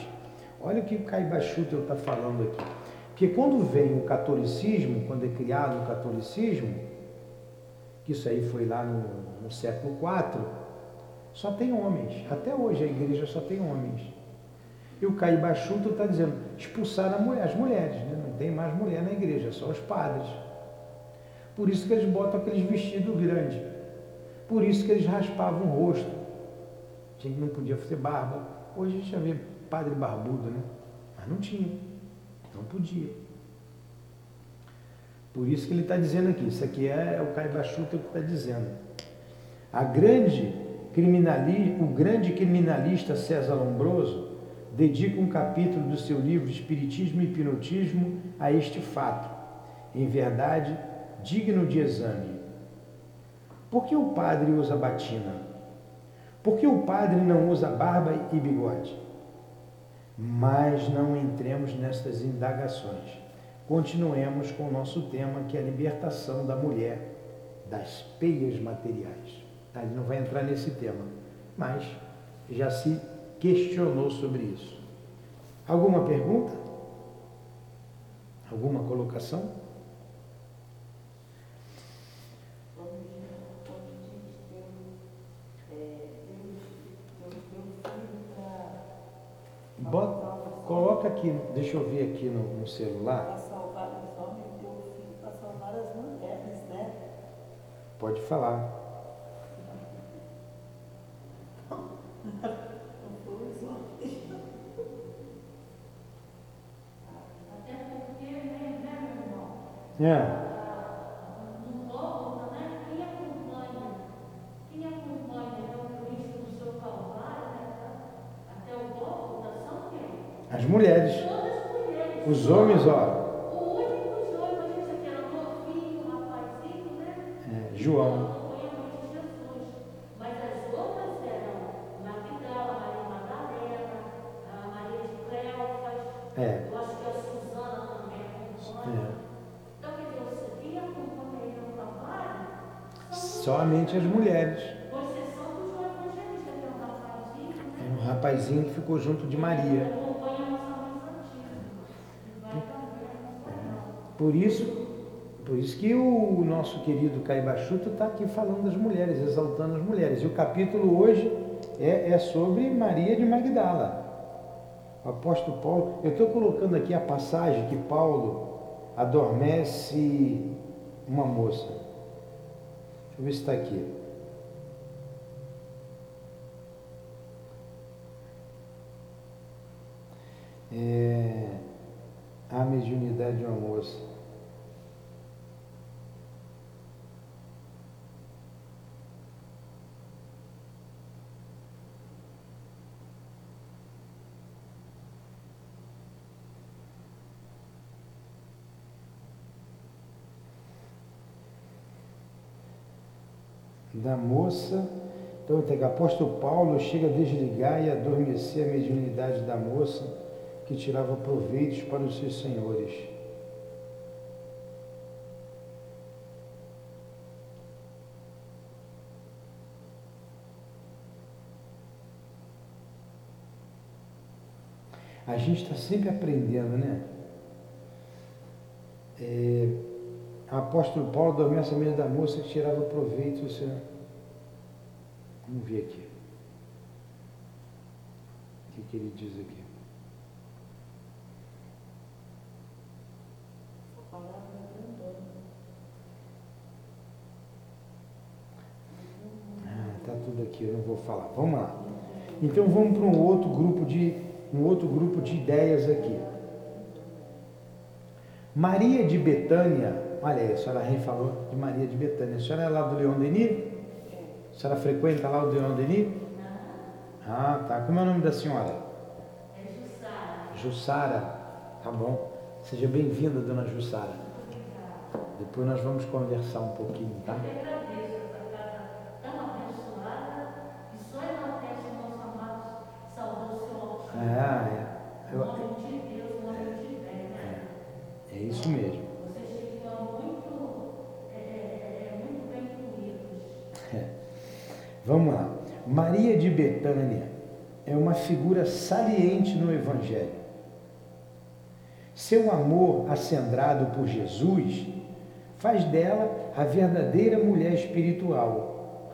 Olha o que o Caibachutel está falando aqui. Porque quando vem o catolicismo, quando é criado o catolicismo, isso aí foi lá no, no século IV, só tem homens. Até hoje a igreja só tem homens. E o Caibachuto está dizendo, expulsar as mulheres, né? não tem mais mulher na igreja, só os padres. Por isso que eles botam aqueles vestidos grandes. Por isso que eles raspavam o rosto. Tinha que não podia fazer barba. Hoje a gente já vê padre barbudo, né? Mas não tinha. Não podia. Por isso que ele está dizendo aqui, isso aqui é o Caibachuta que está dizendo. A grande criminalista, o grande criminalista César Lombroso dedica um capítulo do seu livro Espiritismo e Hipnotismo a este fato, em verdade, digno de exame. Por que o padre usa batina? Por que o padre não usa barba e bigode? Mas não entremos nestas indagações. Continuemos com o nosso tema, que é a libertação da mulher das peias materiais. Tá, ele não vai entrar nesse tema, mas já se questionou sobre isso. Alguma pergunta? Alguma colocação? Bota, coloca aqui, deixa eu ver aqui no, no celular. Pode falar. É. As mulheres. Os homens, ó. Cleofas. É. Eu acho que a Suzana também acompanha. É. Então, quer dizer, você no trabalho Somente as mulheres. com exceção do João Evangelista, que é um rapazinho, né? É um rapazinho que ficou junto de Maria. Acompanha a nossa mãe santíssima. Por isso, por isso que o nosso querido Caibachuto está aqui falando das mulheres, exaltando as mulheres. E o capítulo hoje é, é sobre Maria de Magdala. O apóstolo Paulo, eu estou colocando aqui a passagem que Paulo adormece uma moça. Deixa eu ver se está aqui. É, a mediunidade de uma moça. Da moça. Então, tem que o apóstolo Paulo chega a desligar e adormecer a mediunidade da moça que tirava proveitos para os seus senhores. A gente está sempre aprendendo, né? É, apóstolo Paulo adormece a mesa da moça que tirava proveito. Você... Vamos ver aqui. O que, que ele diz aqui? Ah, tá tudo aqui, eu não vou falar. Vamos lá. Então vamos para um outro grupo de um outro grupo de ideias aqui. Maria de Betânia, olha aí, a senhora Rei falou de Maria de Betânia. A senhora é lá do Leão Denis? A senhora frequenta lá o Leão Denis? Ah, tá. Como é o nome da senhora? É Jussara. Jussara. Tá bom. Seja bem-vinda, dona Jussara. Depois nós vamos conversar um pouquinho, tá? Eu que agradeço Betânia é uma figura saliente no Evangelho. Seu amor acendrado por Jesus faz dela a verdadeira mulher espiritual.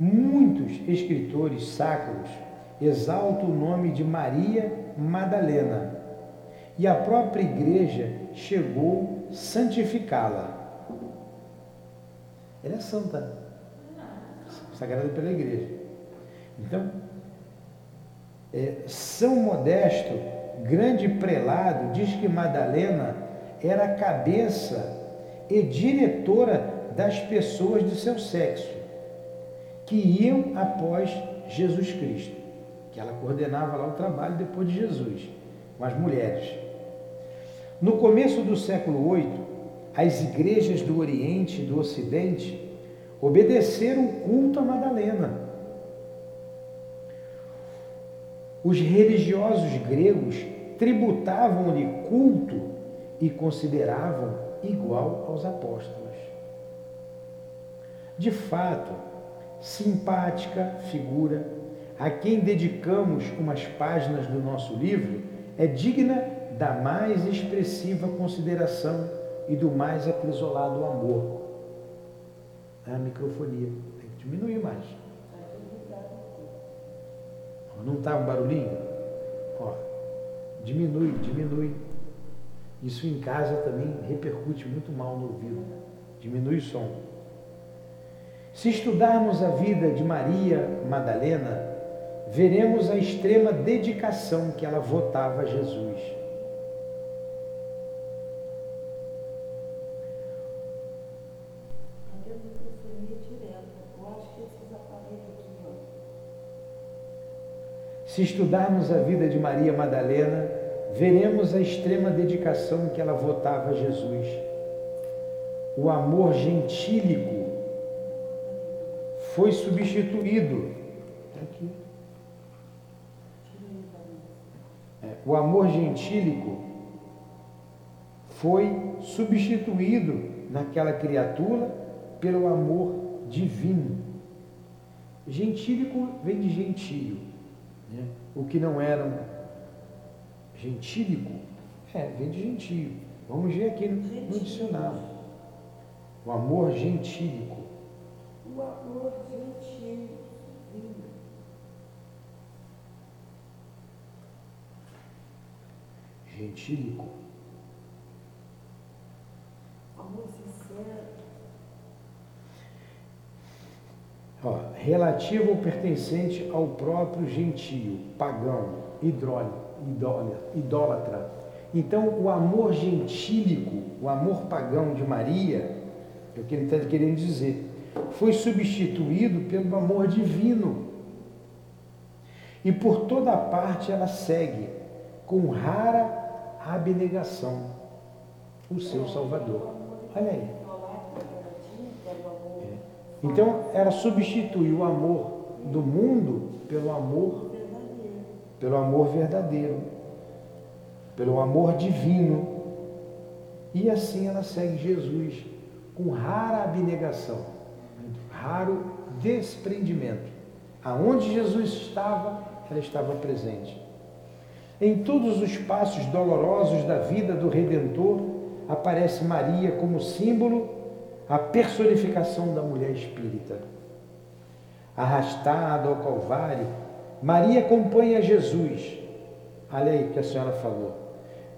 Muitos escritores sacros exaltam o nome de Maria Madalena e a própria igreja chegou a santificá-la. Ela é santa, sagrada pela igreja. Então, é, São Modesto, grande prelado, diz que Madalena era a cabeça e diretora das pessoas de seu sexo, que iam após Jesus Cristo, que ela coordenava lá o trabalho depois de Jesus, com as mulheres. No começo do século VIII, as igrejas do Oriente e do Ocidente obedeceram o culto a Madalena. Os religiosos gregos tributavam-lhe culto e consideravam igual aos apóstolos. De fato, simpática figura a quem dedicamos umas páginas do nosso livro é digna da mais expressiva consideração e do mais acrisolado amor. A microfonia tem que diminuir mais. Não está um barulhinho? Ó, diminui, diminui. Isso em casa também repercute muito mal no ouvido. Diminui o som. Se estudarmos a vida de Maria Madalena, veremos a extrema dedicação que ela votava a Jesus. Cadê a microfonia direto? Eu acho que esses aparelhos aqui, ó. Se estudarmos a vida de Maria Madalena, veremos a extrema dedicação que ela votava a Jesus. O amor gentílico foi substituído. Tá. É, o amor gentílico foi substituído naquela criatura pelo amor divino. Gentílico vem de gentio. Né? O que não era um gentílico, é, vem de gentio. Vamos ver aqui no, no dicionário. O amor gentílico. O amor gentil. Gentílico. Amor sincero. Ó, relativo ou pertencente ao próprio gentio, pagão, idólatra. Então, o amor gentílico, o amor pagão de Maria, é o que ele está querendo dizer, foi substituído pelo amor divino. E por toda parte ela segue, com rara abnegação, o seu Salvador. Olha aí. Idolatra, que ela tinha, que era o Então, era substituir o amor do mundo pelo amor, pelo amor verdadeiro, pelo amor divino. E assim ela segue Jesus com rara abnegação, raro desprendimento. Aonde Jesus estava, ela estava presente. Em todos os passos dolorosos da vida do Redentor, aparece Maria como símbolo, a personificação da mulher espírita. Arrastada ao Calvário, Maria acompanha Jesus. Olha aí que a senhora falou.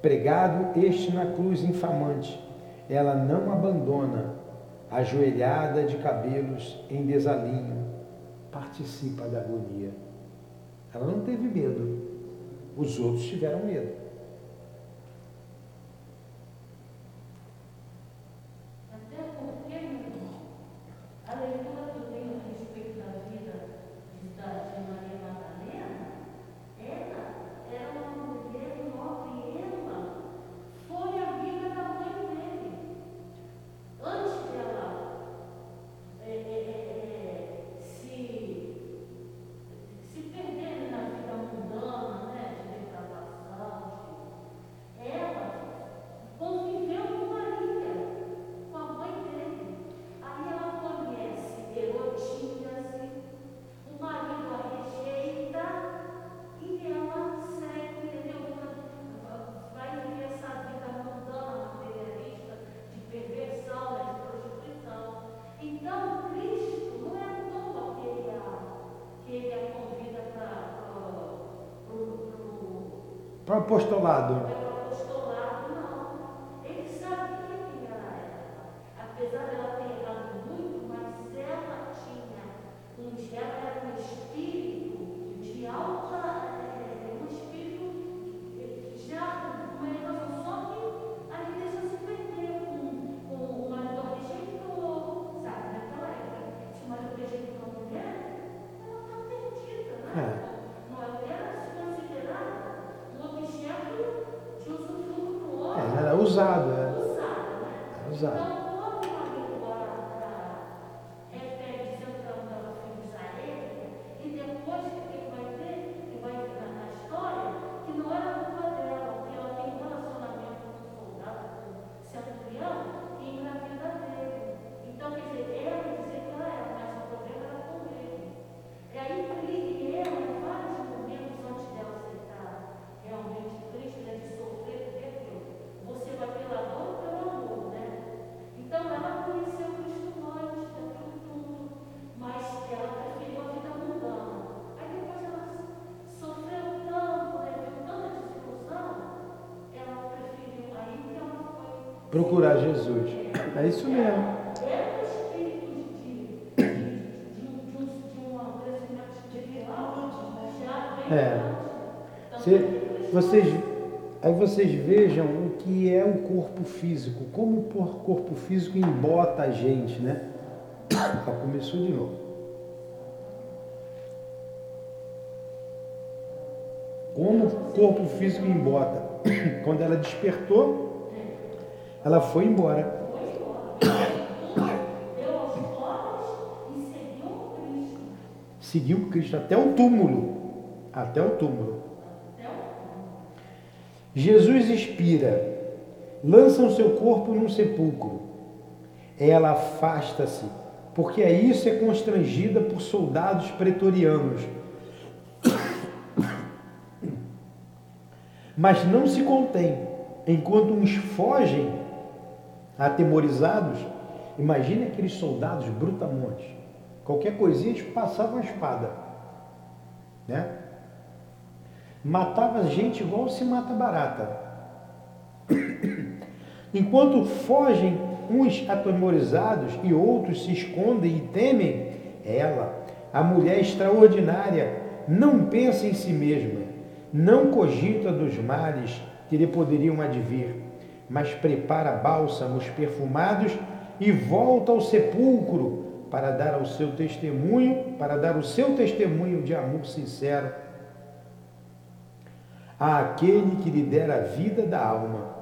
Pregado este na cruz infamante, ela não abandona, ajoelhada de cabelos em desalinho, participa da agonia. Ela não teve medo, os outros tiveram medo. Hallelujah. Para o apostolado. Procurar Jesus. É isso mesmo. É. vocês, aí vocês vejam o que é o corpo físico, como o corpo físico embota a gente, né? Já começou de novo. Como o corpo físico embota. Quando ela despertou, ela foi embora. Seguiu Cristo até o túmulo. Até o túmulo. Jesus expira, lança o seu corpo num sepulcro. Ela afasta-se, porque a isso é constrangida por soldados pretorianos. Mas não se contém, enquanto uns fogem atemorizados, imagine aqueles soldados brutamontes. Qualquer coisinha eles passavam a espada. Né? Matava gente igual se mata barata. Enquanto fogem uns atemorizados e outros se escondem e temem, ela, a mulher extraordinária, não pensa em si mesma, não cogita dos males que lhe poderiam advir mas prepara bálsamos perfumados e volta ao sepulcro para dar ao seu testemunho, para dar o seu testemunho de amor sincero àquele que lhe dera a vida da alma,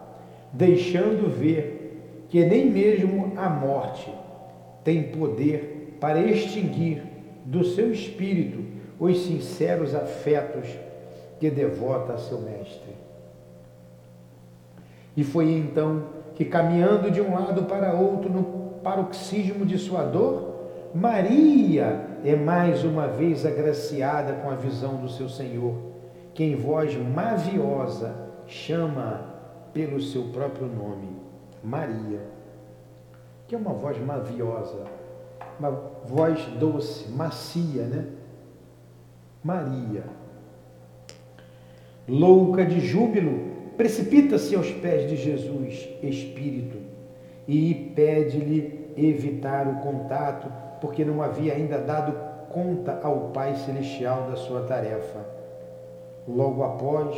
deixando ver que nem mesmo a morte tem poder para extinguir do seu espírito os sinceros afetos que devota a seu mestre. E foi então que, caminhando de um lado para outro no paroxismo de sua dor, Maria é mais uma vez agraciada com a visão do seu Senhor, que em voz maviosa chama pelo seu próprio nome, Maria, que é uma voz maviosa, uma voz doce, macia, né? Maria. Louca de júbilo, precipita-se aos pés de Jesus, Espírito, e pede-lhe evitar o contato, porque não havia ainda dado conta ao Pai Celestial da sua tarefa. Logo após,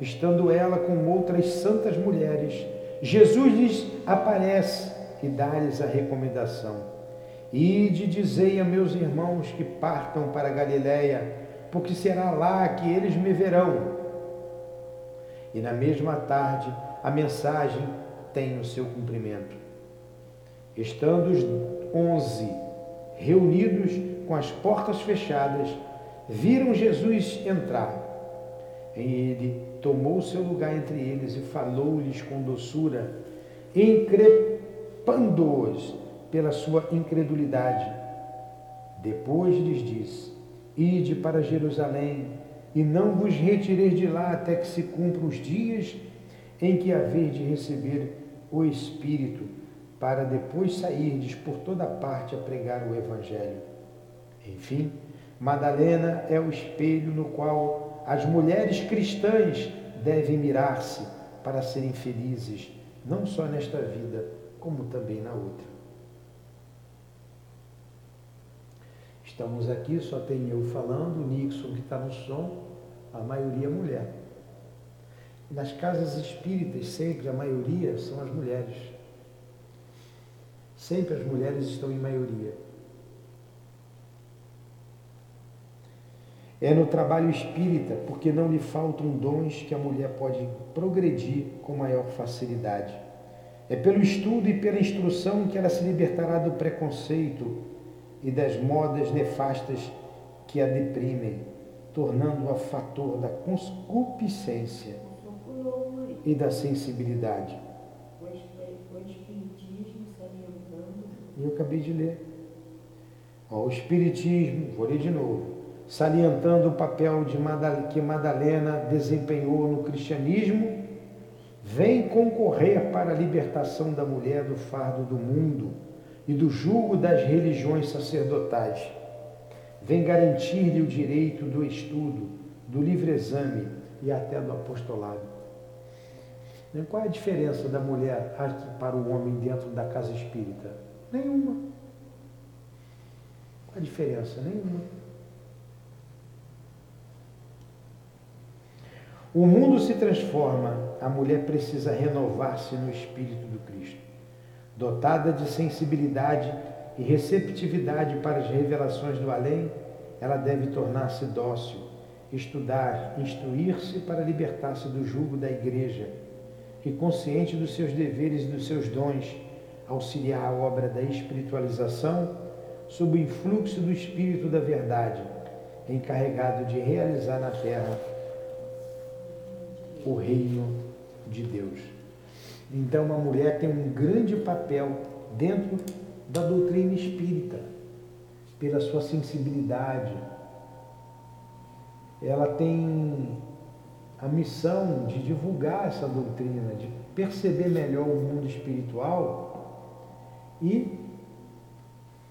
estando ela com outras santas mulheres, Jesus lhes aparece e dá-lhes a recomendação: Ide dizei a meus irmãos que partam para Galiléia, porque será lá que eles me verão. E na mesma tarde a mensagem tem o seu cumprimento. Estando os onze reunidos com as portas fechadas, viram Jesus entrar. Ele tomou seu lugar entre eles e falou-lhes com doçura, increpando-os pela sua incredulidade. Depois lhes disse: Ide para Jerusalém e não vos retireis de lá até que se cumpram os dias em que haver de receber o Espírito, para depois sairdes por toda parte a pregar o Evangelho. Enfim, Madalena é o espelho no qual as mulheres cristãs devem mirar-se para serem felizes, não só nesta vida, como também na outra. Estamos aqui, só tem eu falando, o Nixon que está no som, a maioria é mulher. Nas casas espíritas, sempre a maioria são as mulheres. Sempre as mulheres estão em maioria. É no trabalho espírita, porque não lhe faltam dons que a mulher pode progredir com maior facilidade. É pelo estudo e pela instrução que ela se libertará do preconceito e das modas nefastas que a deprimem, tornando-a fator da concupiscência e da sensibilidade. E eu acabei de ler. o Espiritismo, vou ler de novo salientando o papel de Madalena, que Madalena desempenhou no cristianismo, vem concorrer para a libertação da mulher do fardo do mundo e do jugo das religiões sacerdotais. Vem garantir-lhe o direito do estudo, do livre exame e até do apostolado. Qual é a diferença da mulher para o homem dentro da casa espírita? Nenhuma. Qual a diferença? Nenhuma. O mundo se transforma, a mulher precisa renovar-se no espírito do Cristo. Dotada de sensibilidade e receptividade para as revelações do além, ela deve tornar-se dócil, estudar, instruir-se para libertar-se do jugo da igreja e, consciente dos seus deveres e dos seus dons, auxiliar a obra da espiritualização sob o influxo do Espírito da Verdade, encarregado de realizar na terra o reino de Deus. Então, uma mulher tem um grande papel dentro da doutrina espírita, pela sua sensibilidade. Ela tem a missão de divulgar essa doutrina, de perceber melhor o mundo espiritual e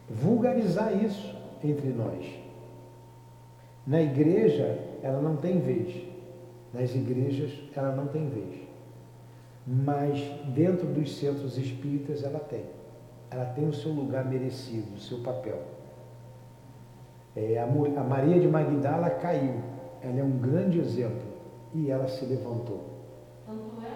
vulgarizar isso entre nós. Na igreja, ela não tem vez. Nas igrejas ela não tem vez. Mas dentro dos centros espíritas ela tem. Ela tem o seu lugar merecido, o seu papel. É, a, Maria de Magdala caiu. Ela é um grande exemplo. E ela se levantou. Tanto é,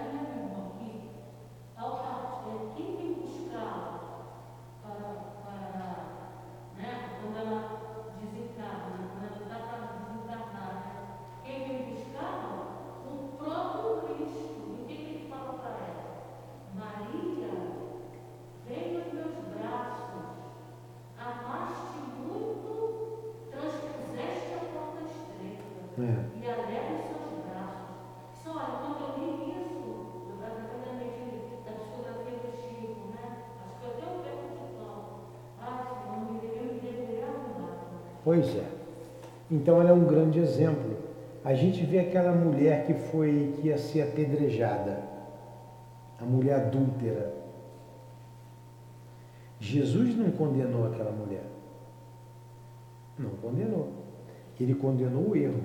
Então ela é um grande exemplo. A gente vê aquela mulher que foi que ia ser apedrejada, a mulher adúltera. Jesus não condenou aquela mulher. Não condenou. Ele condenou o erro.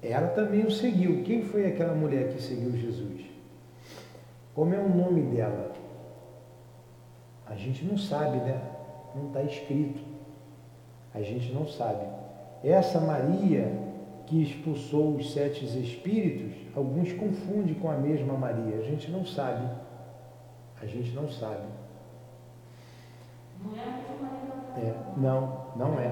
Ela também o seguiu. Quem foi aquela mulher que seguiu Jesus? Como é o nome dela? A gente não sabe, né? Não está escrito. A gente não sabe. Essa Maria que expulsou os sete espíritos, alguns confundem com a mesma Maria. A gente não sabe. A gente não sabe. Não é a mesma Maria É, não, não é.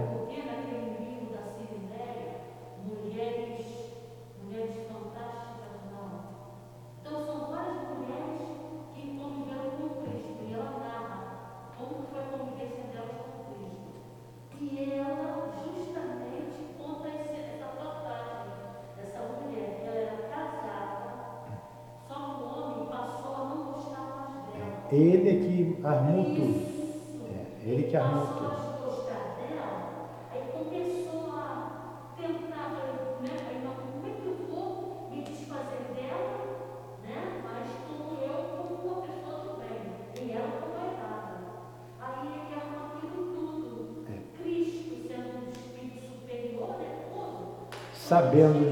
Sabendo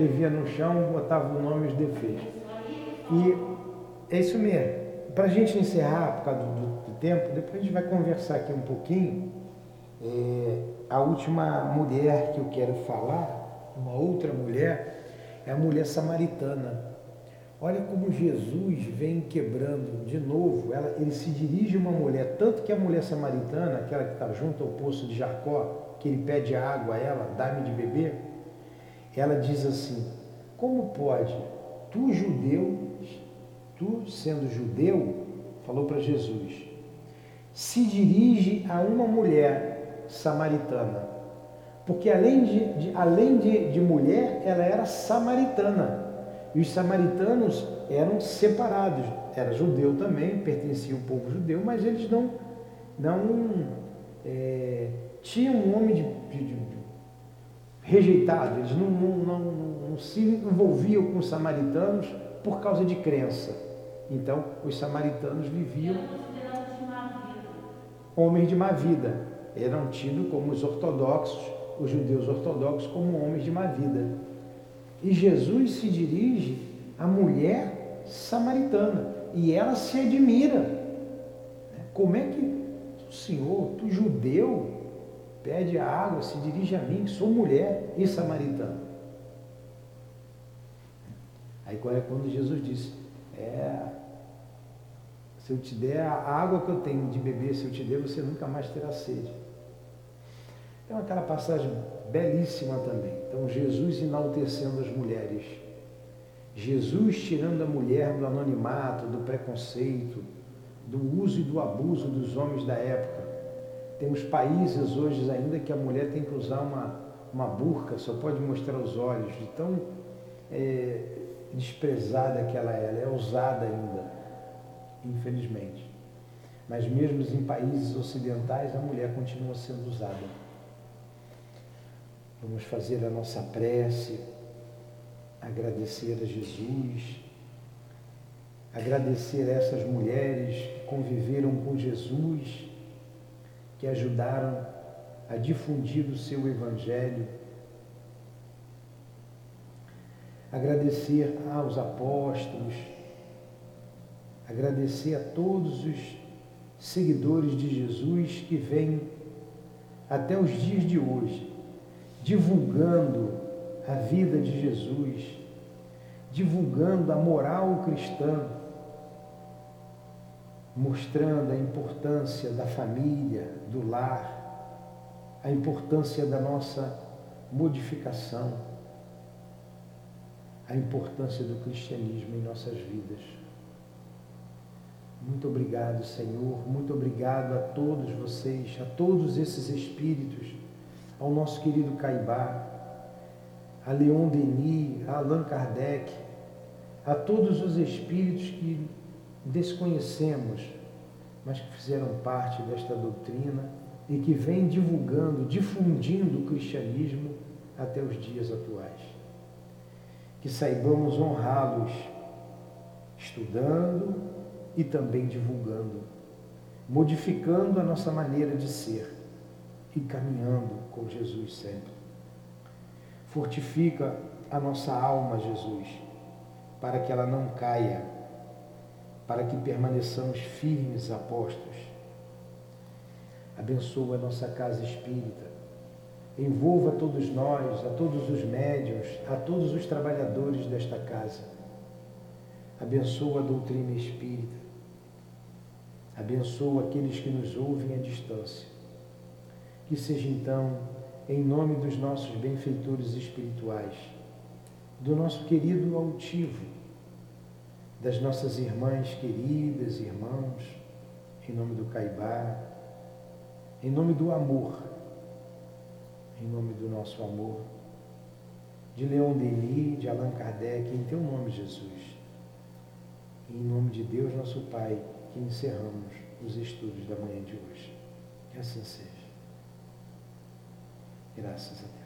escrevia no chão, botava o nome e os defeitos. E é isso mesmo. Para a gente encerrar, por causa do, do- do tempo, depois a gente vai conversar aqui um pouquinho. É, a última mulher que eu quero falar, uma outra mulher, é a mulher samaritana. Olha como Jesus vem quebrando de novo. Ela, ele se dirige a uma mulher, tanto que a mulher samaritana, aquela que está junto ao poço de Jacó, que ele pede água a ela, dá-me de beber, ela diz assim: Como pode, tu judeu, tu sendo judeu, falou para Jesus, se dirige a uma mulher samaritana. Porque além de, de- além de, de mulher, ela era samaritana. E os samaritanos eram separados. Era judeu também, pertencia ao povo judeu, mas eles não, não é, tinham um de- de- de- rejeitado, eles não, não, não, não se envolviam com os samaritanos por causa de crença. Então, os samaritanos viviam Era considerado de má vida. homens de má vida. Eram tidos como os ortodoxos, os judeus ortodoxos, como homens de má vida. E Jesus se dirige à mulher samaritana e ela se admira. Como é que o Senhor, tu judeu, pede a água, se dirige a mim, sou mulher e samaritana? Aí é quando Jesus disse, é, se eu te der a água que eu tenho de beber, se eu te der, você nunca mais terá sede. É aquela passagem belíssima também. Então, Jesus enaltecendo as mulheres. Jesus tirando a mulher do anonimato, do preconceito, do uso e do abuso dos homens da época. Temos países hoje ainda que a mulher tem que usar uma, uma burca, só pode mostrar os olhos, de tão é, desprezada que ela é, ela é usada ainda, infelizmente. Mas mesmo em países ocidentais, a mulher continua sendo usada. Vamos fazer a nossa prece, agradecer a Jesus, agradecer a essas mulheres que conviveram com Jesus, que ajudaram a difundir o seu Evangelho, agradecer aos apóstolos, agradecer a todos os seguidores de Jesus que vêm até os dias de hoje divulgando a vida de Jesus, divulgando a moral cristã, mostrando a importância da família, do lar, a importância da nossa modificação, a importância do cristianismo em nossas vidas. Muito obrigado, Senhor, muito obrigado a todos vocês, a todos esses espíritos, ao nosso querido Caibá, a Leon Denis, a Allan Kardec, a todos os espíritos que desconhecemos, mas que fizeram parte desta doutrina e que vem divulgando, difundindo o cristianismo até os dias atuais. Que saibamos honrá-los, estudando e também divulgando, modificando a nossa maneira de ser e caminhando com Jesus sempre. Fortifica a nossa alma, Jesus, para que ela não caia, para que permaneçamos firmes apostos abençoa a nossa casa espírita. Envolva todos nós, a todos os médios, a todos os trabalhadores desta casa. Abençoa a doutrina espírita. Abençoa aqueles que nos ouvem à distância. Que seja então, em nome dos nossos benfeitores espirituais, do nosso querido altivo, das nossas irmãs queridas, irmãos, em nome do Caibá, em nome do amor, em nome do nosso amor, de Leon Denis, de Allan Kardec, em teu nome, Jesus. E em nome de Deus, nosso Pai, que encerramos os estudos da manhã de hoje. Que assim seja. Graças a Deus.